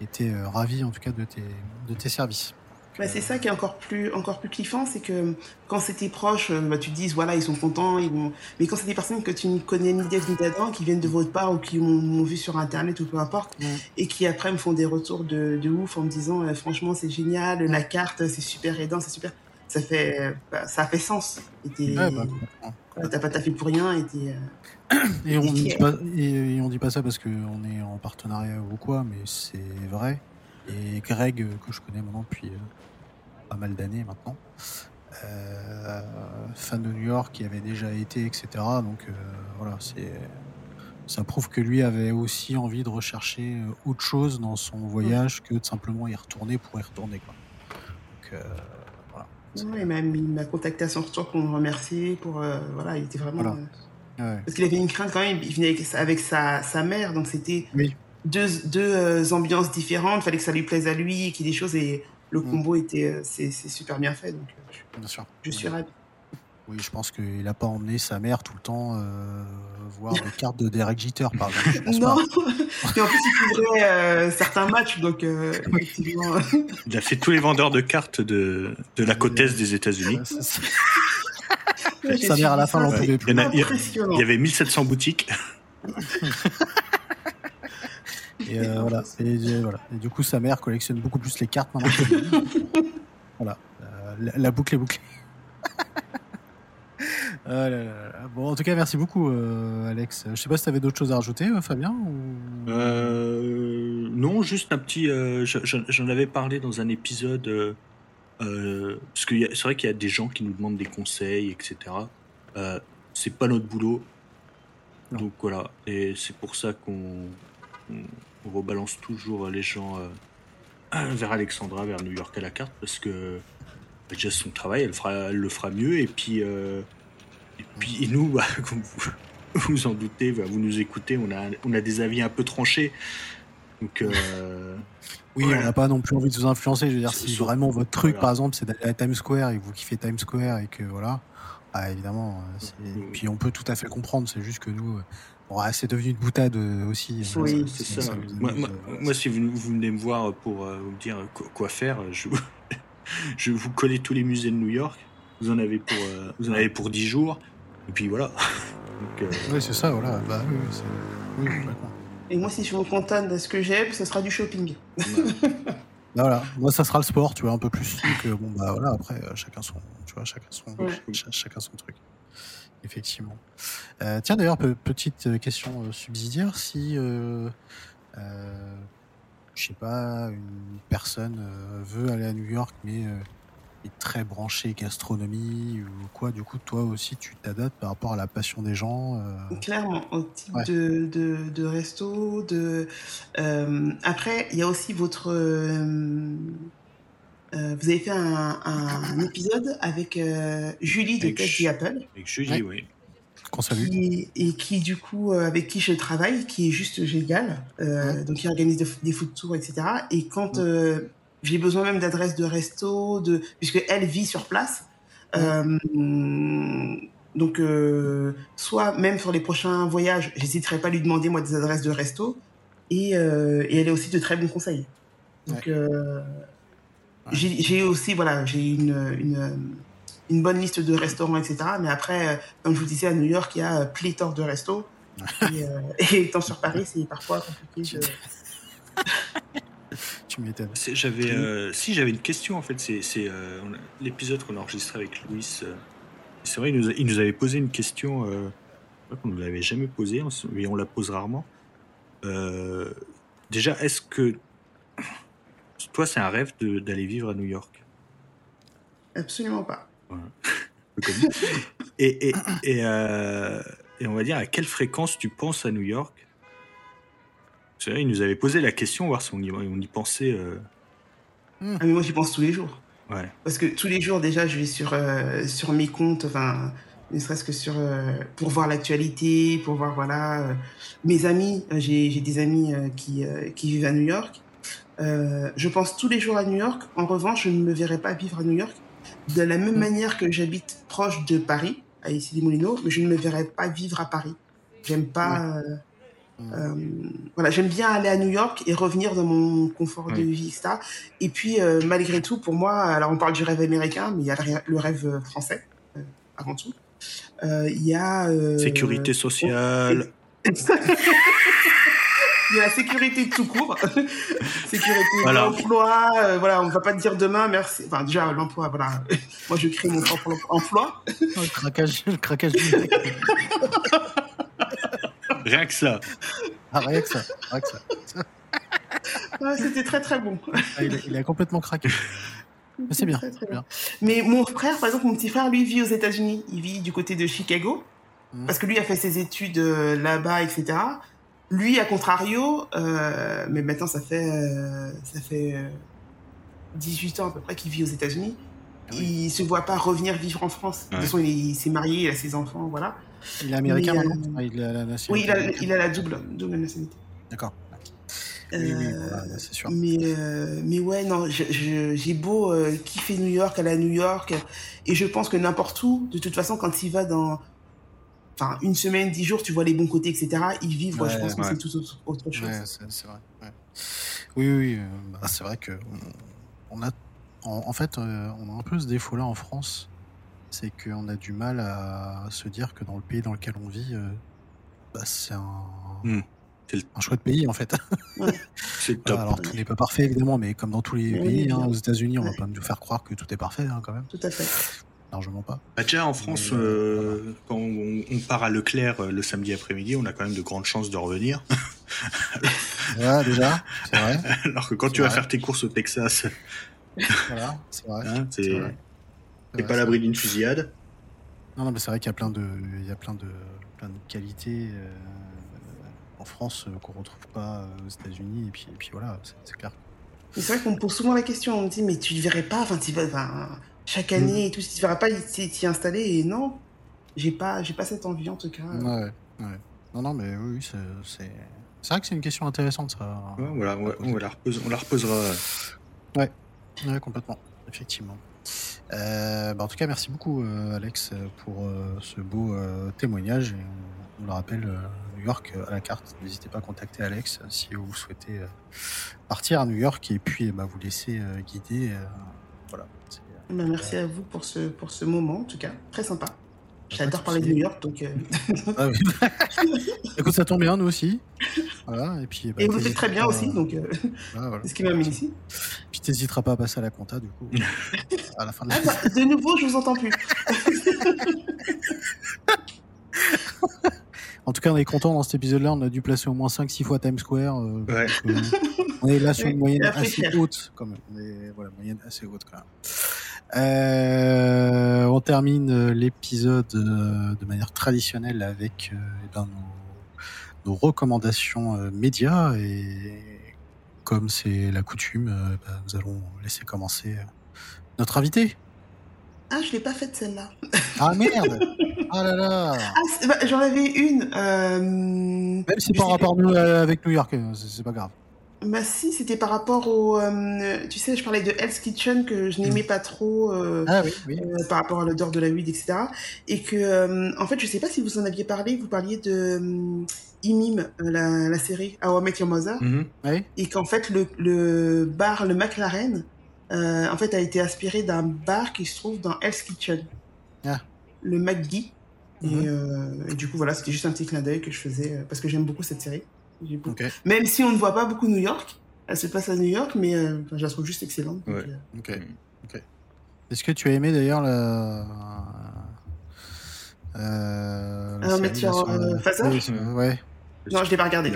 était ravi en tout cas de tes, de tes services. Bah, c'est ça qui est encore plus, encore plus kiffant, c'est que quand c'est tes proches, euh, bah, tu te dis, voilà, ils sont contents, ils vont... mais quand c'est des personnes que tu ne connais ni d'Eve ni d'Adam, qui viennent de votre part ou qui m'ont vu sur Internet ou peu importe, et qui après me font des retours de, de ouf en me disant, euh, franchement, c'est génial, la carte, c'est super aidant, c'est super. Ça fait, bah, ça fait sens. Et ouais, t'as pas taffé pour rien. Et, euh, et, on dit pas, et, on dit pas ça parce qu'on est en partenariat ou quoi, mais c'est vrai. Et Greg, que je connais maintenant depuis pas mal d'années maintenant. Euh, fan de New York qui avait déjà été, etc. Donc euh, voilà, c'est ça prouve que lui avait aussi envie de rechercher euh, autre chose dans son voyage que de simplement y retourner pour y retourner. Quoi. Donc. Même il m'a contacté à son retour pour me remercier. Pour, voilà, il était vraiment. Parce qu'il avait une crainte quand même. Il venait avec, sa, sa, mère, donc c'était deux, deux ambiances différentes. Il fallait que ça lui plaise à lui, qu'il y ait des choses. Et le mm. combo était, euh, c'est super bien fait. Donc, euh, bien sûr. Je suis ravi. Oui, je pense qu'il n'a pas emmené sa mère tout le temps euh, voir des cartes de Derek Jeter, par exemple. non, et *laughs* en plus, il couvrait certains matchs, donc effectivement. *laughs* Il a fait tous les vendeurs de cartes de, de la côte est des États-Unis. *laughs* sa mère, à la fin, n'en pouvait plus. Il y, avait 1700 boutiques. Et, euh, voilà. Et, voilà. Et du coup, sa mère collectionne beaucoup plus les cartes voilà. Euh, la, boucle est bouclée. *laughs* Ah bon, en tout cas, merci beaucoup, euh, Alex. Je sais pas si tu avais d'autres choses à rajouter, Fabien Non, juste un petit. J'en avais parlé dans un épisode. parce que c'est vrai qu'il y a des gens qui nous demandent des conseils, etc. c'est pas notre boulot. Donc voilà. Et c'est pour ça qu'on on rebalance toujours les gens euh, *clears throat* vers Alexandra, vers New York à la carte, parce que bah, déjà son travail, elle, fera, le fera mieux. Et puis, euh, et puis nous, bah, *laughs* comme vous vous en doutez, bah, vous nous écoutez, on a, on a des avis un peu tranchés. Donc, euh, oui, on n'a pas non plus envie de vous influencer. Je veux dire, si vraiment votre truc, par exemple, c'est d'aller à Times Square et que vous kiffez Times Square et que voilà, bah, évidemment. Et puis on peut tout à fait comprendre. C'est juste que nous, c'est devenu une boutade euh, aussi. Oui, c'est ça. Moi, si vous, venez me voir pour euh, vous dire quoi, faire, je, *laughs* je vous connais tous les musées de New York. Vous en avez pour, euh, vous en avez pour 10 jours. Et puis voilà. *laughs* oui, c'est ça, voilà. Bah, oui, et moi, si je vous contente de ce que j'aime, ce sera du shopping. Bah, voilà, moi ça sera le sport, tu vois, un peu plus. Donc, bon, bah voilà, après, chacun son, tu vois, chacun son, chacun son truc effectivement. Euh, tiens, d'ailleurs, petite euh, question euh, subsidiaire, si, euh, je sais pas, une personne veut aller à New York, mais est très branchée gastronomie ou quoi, du coup, toi aussi, tu t'adaptes par rapport à la passion des gens Clairement, au type de, de, de, resto, de... après, il y a aussi votre euh, vous avez fait un, un épisode avec euh, Julie de Tech Apple. Avec Julie, oui. Qu'on salue. et qui, du coup, euh, avec qui je travaille, qui est juste génial. Donc, il organise des food tours, etc. Et quand j'ai besoin même d'adresses de resto, de, puisque elle vit sur place, donc, soit même sur les prochains voyages, j'hésiterai pas à lui demander, moi, des adresses de resto. Et, et elle a aussi de très bons conseils. Donc, j'ai aussi, voilà, j'ai une, une, une, bonne liste de restaurants, etc. Mais après, euh, comme je vous disais, à New York, il y a pléthore de restos. et, euh, *laughs* et, étant sur Paris, c'est parfois compliqué *laughs* *laughs* tu m'étonnes. J'avais, si j'avais une question en fait, c'est l'épisode qu'on a enregistré avec Louis. c'est vrai, il nous, il nous, avait posé une question qu'on ne l'avait jamais posée, mais on la pose rarement. déjà, est-ce que toi, c'est un rêve d'aller vivre à New York? Absolument pas. *laughs* et, et, euh, et, on va dire à quelle fréquence tu penses à New York? Il nous avait posé la question, voir si on y, on y pensait. Euh. Ah, mais moi, j'y pense tous les jours. Ouais. Parce que tous les jours, déjà, je vais sur, euh, sur mes comptes, enfin, ne serait-ce que sur. pour voir l'actualité, pour voir, voilà. mes amis, j'ai des amis qui, qui vivent à New York. je pense tous les jours à New York. En revanche, je ne me verrai pas vivre à New York de la même mm. manière que j'habite proche de Paris, à Issy-les-Moulineaux, mais je ne me verrais pas vivre à Paris. J'aime pas. Euh, euh, voilà, j'aime bien aller à New York et revenir dans mon confort de vie, etc. Et puis, euh, malgré tout, pour moi, alors on parle du rêve américain, mais il y a le rêve français, avant tout. Il y a. Sécurité sociale. *laughs* il y a la sécurité tout court, *laughs* sécurité voilà. l'emploi, euh, voilà, on va pas te dire demain merci. Enfin déjà l'emploi, voilà. *laughs* Moi je crée mon propre emploi. le craquage, le craquage du. Rien que ça. Ah, rien que ça, rien que ça. C'était très très bon. Ah, il, a, complètement craqué. Mais c'est bien, bien. Mais mon frère, par exemple, mon petit frère, lui, vit aux États-Unis. Il vit du côté de Chicago. Mmh. Parce que lui a fait ses études euh, là-bas, etc. Lui, à contrario, euh, mais maintenant ça fait, euh, ça fait 18 euh, ans à peu près qu'il vit aux États-Unis. Ah il se voit pas revenir vivre en France. De toute façon, il, s'est marié, il a ses enfants, voilà. Il est américain, il a la nationalité. Oui, il a, il a la double, double nationalité. D'accord. Oui, oui, c'est sûr. Mais, mais ouais, non, j'ai beau kiffer New York, aller à New York, et je pense que n'importe où, de toute façon, quand il va dans, enfin une semaine, dix jours, tu vois les bons côtés, etc. Ils vivent, je pense que c'est tout autre, chose. c'est vrai. Oui, oui, euh, bah, c'est vrai que on, a, en, fait, euh, on a un peu ce défaut-là en France, c'est qu'on a du mal à se dire que dans le pays dans lequel on vit, euh, bah, c'est un, hmm. un chouette pays en fait. c'est top. alors tout n'est pas parfait évidemment, mais comme dans tous les pays, hein, aux États-Unis, on va pas nous faire croire que tout est parfait hein, quand même. Tout à fait largement pas. Bah déjà en France, euh, quand on, part à Leclerc euh, le samedi après-midi, on a quand même de grandes chances de revenir. *laughs* ouais, déjà, c'est vrai. *laughs* Alors que quand tu vas faire tes courses au Texas, voilà, c'est vrai. Hein, t'es pas à l'abri d'une fusillade? Non, non, mais c'est vrai qu'il y a plein de, il y a plein de, plein de qualités euh, en France qu'on retrouve pas aux États-Unis, et puis, et puis voilà, c'est clair. C'est vrai qu'on me pose souvent la question, on me dit, mais tu ne verrais pas, enfin, vas, chaque mm. année et tout, tu ne verras pas t'y installer. Et non, j'ai pas, j'ai pas cette envie en tout cas. Ouais, ouais. Non, non, mais oui, c'est. C'est vrai que c'est une question intéressante, ça. Ouais, voilà, on, on, la on, la reposera. Ouais, ouais complètement, effectivement. Euh, bah en tout cas, merci beaucoup, euh, Alex, pour euh, ce beau témoignage. Et on, le rappelle, New York à la carte. N'hésitez pas à contacter Alex si vous souhaitez partir à New York et puis bah, vous laisser guider. voilà. Bah, merci à vous pour ce, pour ce moment, en tout cas. Très sympa. J'adore parler de New York, donc. Euh... *laughs* Ah Écoute, ça tombe bien, nous aussi. Voilà, et puis. Bah, et vous faites très bien aussi, donc. Euh... Ah, voilà. C'est ce qui m'a mis ici. Puis t'hésiteras pas à passer à la compta, du coup. *laughs* à la fin de la ah, bah, De nouveau, je vous entends plus. *laughs* en tout cas, on est content dans cet épisode-là. On a dû placer au moins 5-6 fois Times Square. Euh, ouais. On est là sur une moyenne assez haute, quand même. On est, voilà, moyenne assez haute, quand même. Euh, on termine euh, l'épisode euh, de manière traditionnelle avec euh, eh ben, nos, nos, recommandations médias et comme c'est la coutume, ben, nous allons laisser commencer notre invité. Ah, je l'ai pas faite celle-là. Ah merde *laughs* Ah là là ah, bah, J'en avais une. Même si c'est par rapport nous, avec New York, c'est pas grave. Bah si, c'était par rapport au... Euh, tu sais, je parlais de Hell's Kitchen que je n'aimais mm. pas trop euh, ah, oui, oui. Euh, par rapport à l'odeur de la huile, etc. Et que, en fait, je sais pas si vous en aviez parlé, vous parliez de Imim, la, la série How I Met Your Mother. Mm-hmm. oui. Et qu'en fait, le, le bar, le McLaren, en fait, a été inspiré d'un bar qui se trouve dans Hell's Kitchen. Ah. Le McGee. Mm-hmm. et, du coup, voilà, c'était juste un petit clin d'œil que je faisais parce que j'aime beaucoup cette série. Même si on ne voit pas beaucoup New York, Elle se passe à New York, mais je la trouve juste excellente. Ouais. Ok. ok. Est-ce que tu as aimé d'ailleurs la. Euh, la série, sur euh, Ouais. Non, je l'ai pas regardé.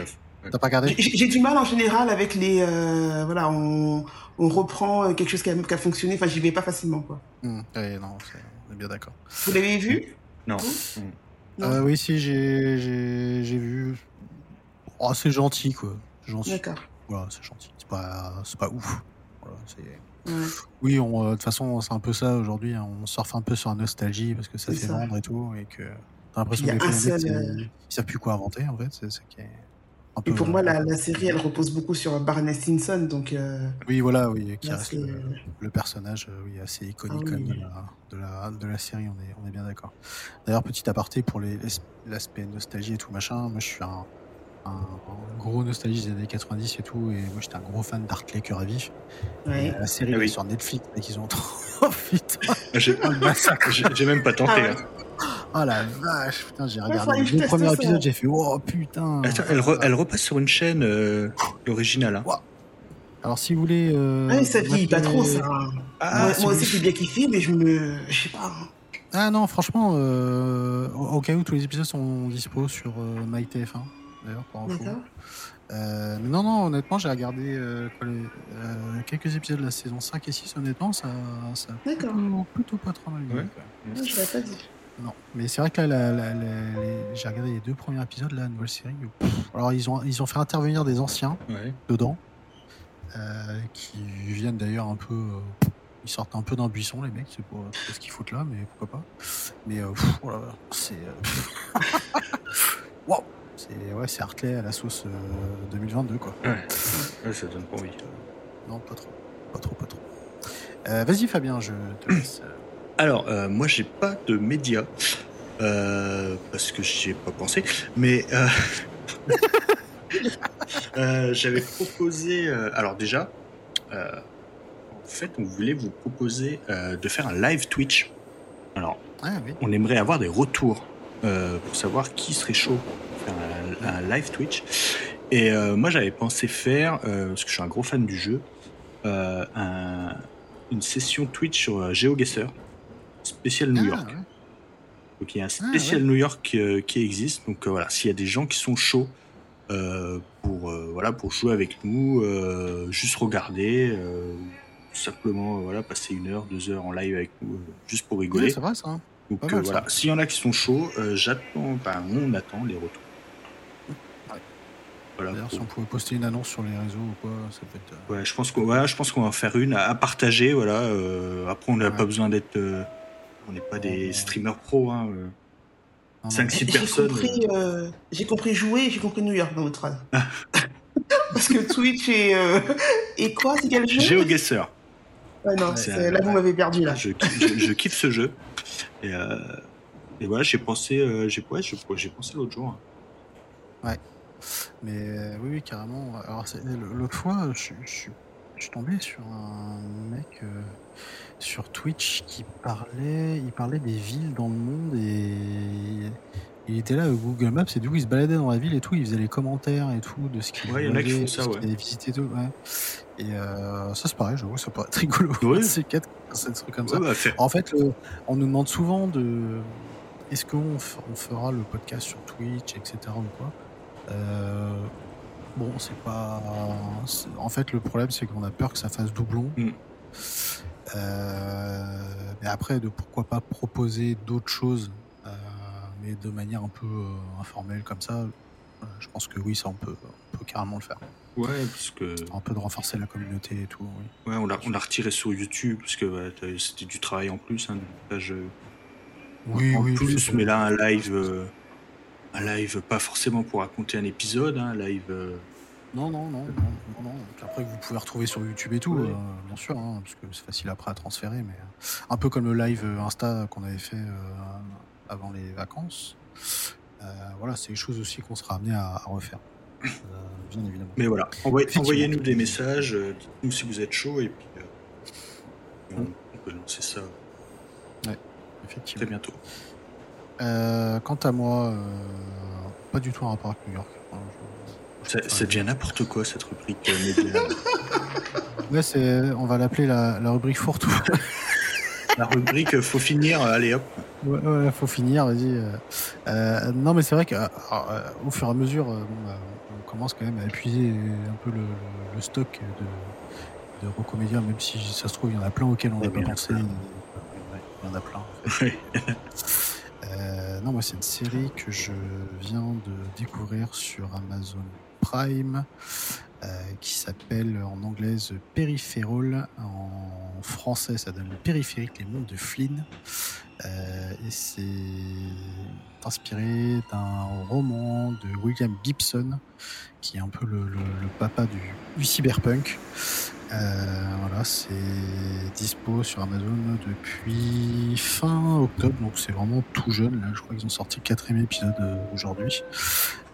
T'as pas regardé J'ai du mal en général avec les. Euh, voilà, on, on, reprend quelque chose qui a, qui a fonctionné. Enfin, j'y vais pas facilement, quoi. Mmh, non, on est bien d'accord. Vous l'avez vu? Non. Euh, oui, si, j'ai vu. Oh, c'est gentil, quoi. Gentil. D'accord. Voilà, c'est gentil. C'est pas, pas ouf. Voilà, Oui, on, euh, de toute façon, c'est un peu ça aujourd'hui. Hein. On surfe un peu sur la nostalgie parce que ça fait vendre et tout. Et que t'as l'impression que les euh, ils savent plus quoi inventer, en fait. C'est ça qui est. Et pour moi, la, la, série, elle repose beaucoup sur Barney Stinson, donc. Euh, oui, voilà, oui, qui reste le, personnage, oui, assez iconique ah de, la, de, la, série. On est, on est bien d'accord. D'ailleurs, petit aparté pour l'aspect nostalgie et tout machin. Moi, je suis un, un, gros nostalgie des années 90 et tout, et moi, j'étais un gros fan d'Art Cœur à vif. la série ah, sur Netflix et qu'ils ont. *laughs* oh putain. J'ai même pas tenté. Ah. Oh la vache, putain, j'ai regardé le premier épisode, j'ai fait oh putain. elle, elle, repasse sur une chaîne euh, originale. Hein. Alors si vous voulez. Euh, ah, ça vieillit pas trop ça. Ah, moi, aussi j'ai bien kiffé, mais je me. Je sais pas. Ah non, franchement, euh, au cas où tous les épisodes sont dispo sur euh, MyTF1, d'ailleurs, pour info. Euh, mais non, non, honnêtement, j'ai regardé euh, quoi, les, euh, quelques épisodes de la saison 5 et 6, honnêtement, ça, ça plutôt, plutôt pas trop mal. Ouais. Ouais, je l'avais pas dit. Non, mais c'est vrai que là, j'ai regardé les deux premiers épisodes de la nouvelle série. alors, ils ont, ils ont fait intervenir des anciens dedans, euh, qui viennent d'ailleurs un peu. Euh, ils sortent un peu d'un buisson, les mecs, c'est pour, ce qu'ils foutent là, mais pourquoi pas. Mais euh, voilà, c'est. *laughs* Waouh! C'est ouais, c'est Hartley à la sauce 2022, quoi. Ouais, ça donne pas envie. non, pas trop. Pas trop, pas trop. Vas-y, Fabien, je te *clears throat* laisse. Alors, euh, moi, j'ai pas de médias euh, parce que j'y ai pas pensé, mais euh, *laughs* j'avais proposé. alors déjà, en fait, on voulait vous proposer de faire un live Twitch. Alors, ah, on aimerait avoir des retours pour savoir qui serait chaud faire un, live Twitch. Et moi, j'avais pensé faire, parce que je suis un gros fan du jeu, une session Twitch sur GeoGuessr spécial New ah, York. Donc il y a un ah, spécial New York euh, qui existe. Donc euh, voilà, s'il y a des gens qui sont chauds euh, pour voilà pour jouer avec nous, juste regarder, simplement voilà passer une heure, deux heures en live avec nous, juste pour rigoler. c'est vrai ça. Hein. Donc voilà, s'il y en a qui sont chauds, j'attends, on attend les retours. Voilà, D'ailleurs, si on pouvait poster une annonce sur les réseaux ou quoi, ça peut être. Ouais, je pense qu'on ouais, je pense qu'on va en faire une à, partager. Voilà. après, on n'a pas besoin d'être on n'est pas des streamers pros. Hein. 5-6 personnes. Euh, j'ai compris, jouer j'ai compris New York dans votre phrase. Ah. Parce que Twitch et, euh, et quoi C'est quel jeu GeoGuessr. Ouais, non, là vous m'avez perdu là. Je, kiffe ce jeu. Et, euh, et voilà, j'ai pensé, j'ai ouais, j'ai pensé l'autre jour. Ouais. Mais oui, oui, carrément. Alors l'autre fois, je, je, suis tombé sur un mec sur Twitch qui parlait, il parlait des villes dans le monde et il était là au Google Maps et du coup il se baladait dans la ville et tout, il faisait les commentaires et tout de ce qu'il ouais, avait, ça, ouais. visité tout. Ouais. Et euh, ça c'est pareil, je vois, ça pourrait être *laughs* rigolo. Ouais. c'est quatre, trucs comme ça. Bah, en fait, on nous demande souvent de est-ce qu'on on fera le podcast sur Twitch, etc. ou quoi. Euh, bon, c'est pas. En fait, le problème c'est qu'on a peur que ça fasse doublon. Mm. Euh, mais après, de pourquoi pas proposer d'autres choses, euh, mais de manière un peu informelle comme ça, je pense que oui, ça on peut, peut carrément le faire. Ouais, parce que. Un peu de renforcer la communauté et tout. Oui. Ouais, on l'a, on l'a retiré sur YouTube parce que c'était du travail en plus. Hein, oui, en oui. Plus, mais là, un live, un live pas forcément pour raconter un épisode, hein, un live non, non, non, non, non, Après, vous pouvez retrouver sur YouTube et tout, euh, bien sûr, hein, parce que c'est facile après à transférer, mais euh, un peu comme le live euh, Insta qu'on avait fait avant les vacances. voilà, c'est des choses aussi qu'on sera amené à, refaire, bien évidemment. Mais voilà, envoyez-nous des messages, dites-nous si vous êtes chaud, et puis on, peut lancer ça ouais, effectivement. très bientôt. Quant à moi, pas du tout en rapport avec New York. C'est déjà n'importe quoi cette rubrique média. *laughs* ouais, c'est, on va l'appeler la, la rubrique fourre-tout. la rubrique faut finir, allez hop. Ouais, ouais faut finir, vas-y. Euh, non, mais c'est vrai qu'au fur et à mesure, bah, on commence quand même à épuiser un peu le, le stock de, de Rocomédia, même si ça se trouve, il y en a plein auxquels on n'a pas pensé. Il y en a plein. *laughs* euh, non, moi, c'est une série que je viens de découvrir sur Amazon Prime. Euh, qui s'appelle en anglaise Peripheral. En français, ça donne le périphérique, les mondes de Flynn. Euh, et c'est inspiré d'un roman de William Gibson, qui est un peu le, papa du cyberpunk. Euh, voilà, c'est dispo sur Amazon depuis fin octobre, donc c'est vraiment tout jeune. Là, je crois qu'ils ont sorti le quatrième épisode euh, aujourd'hui.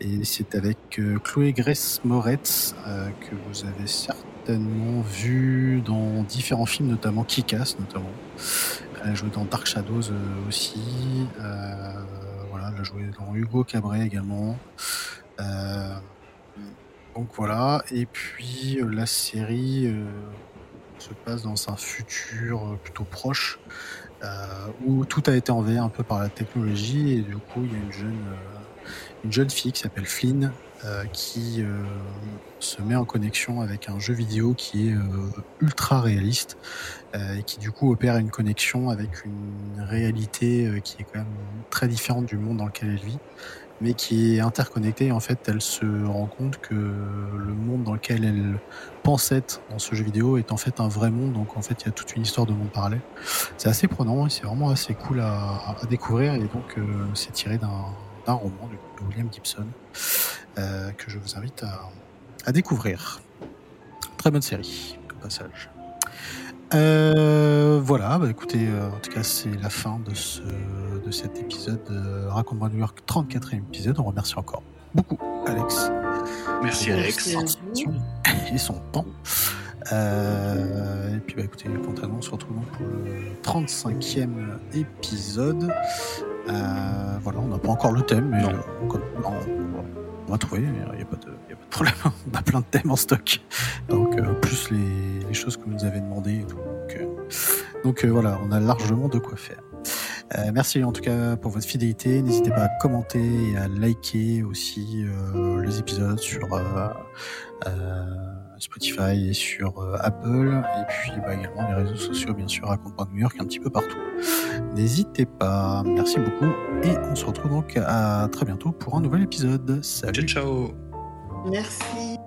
Et c'est avec euh, Chloé Grace Moretz, euh, que vous avez certainement vu dans différents films, notamment Kick-Ass, notamment. Elle a joué dans Dark Shadows euh, aussi. voilà, elle a joué dans Hugo Cabret également. Donc voilà, et puis euh, la série euh, se passe dans un futur euh, plutôt proche où tout a été envahi un peu par la technologie et du coup il y a une jeune, une jeune fille qui s'appelle Flynn qui se met en connexion avec un jeu vidéo qui est ultra réaliste et qui du coup opère une connexion avec une réalité qui est quand même très différente du monde dans lequel elle vit mais qui est interconnectée. En fait, elle se rend compte que le monde dans lequel elle pense être dans ce jeu vidéo est en fait un vrai monde. Donc, en fait, il y a toute une histoire de monde parallèle. C'est assez prenant et c'est vraiment assez cool à, à découvrir. Et donc, euh, c'est tiré d'un roman de William Gibson euh, que je vous invite à, à découvrir. Très bonne série, au passage. Euh, voilà, bah écoutez, euh, en tout cas, c'est la fin de, ce, de cet épisode de Raconte-moi New York, 34e épisode. On remercie encore beaucoup Alex. Merci Alex. Et son temps. Euh, et puis, bah écoutez, quant à nous, on se retrouve pour le 35e épisode. Euh, voilà, on n'a pas encore le thème, mais on- on va trouver, il n'y a, pas de- On a *laughs* plein de thèmes en stock. Donc, euh, plus les, les choses que vous nous avez demandées. Donc, euh, donc, euh, voilà, on a largement de quoi faire. Euh, merci en tout cas pour votre fidélité. N'hésitez pas à commenter et à liker aussi euh, les épisodes sur euh, Spotify et sur Apple. Et puis bah, également les réseaux sociaux, bien sûr, à Compte New York, un petit peu partout. N'hésitez pas. Merci beaucoup. Et on se retrouve donc à très bientôt pour un nouvel épisode. Salut. Ciao ciao. Merci.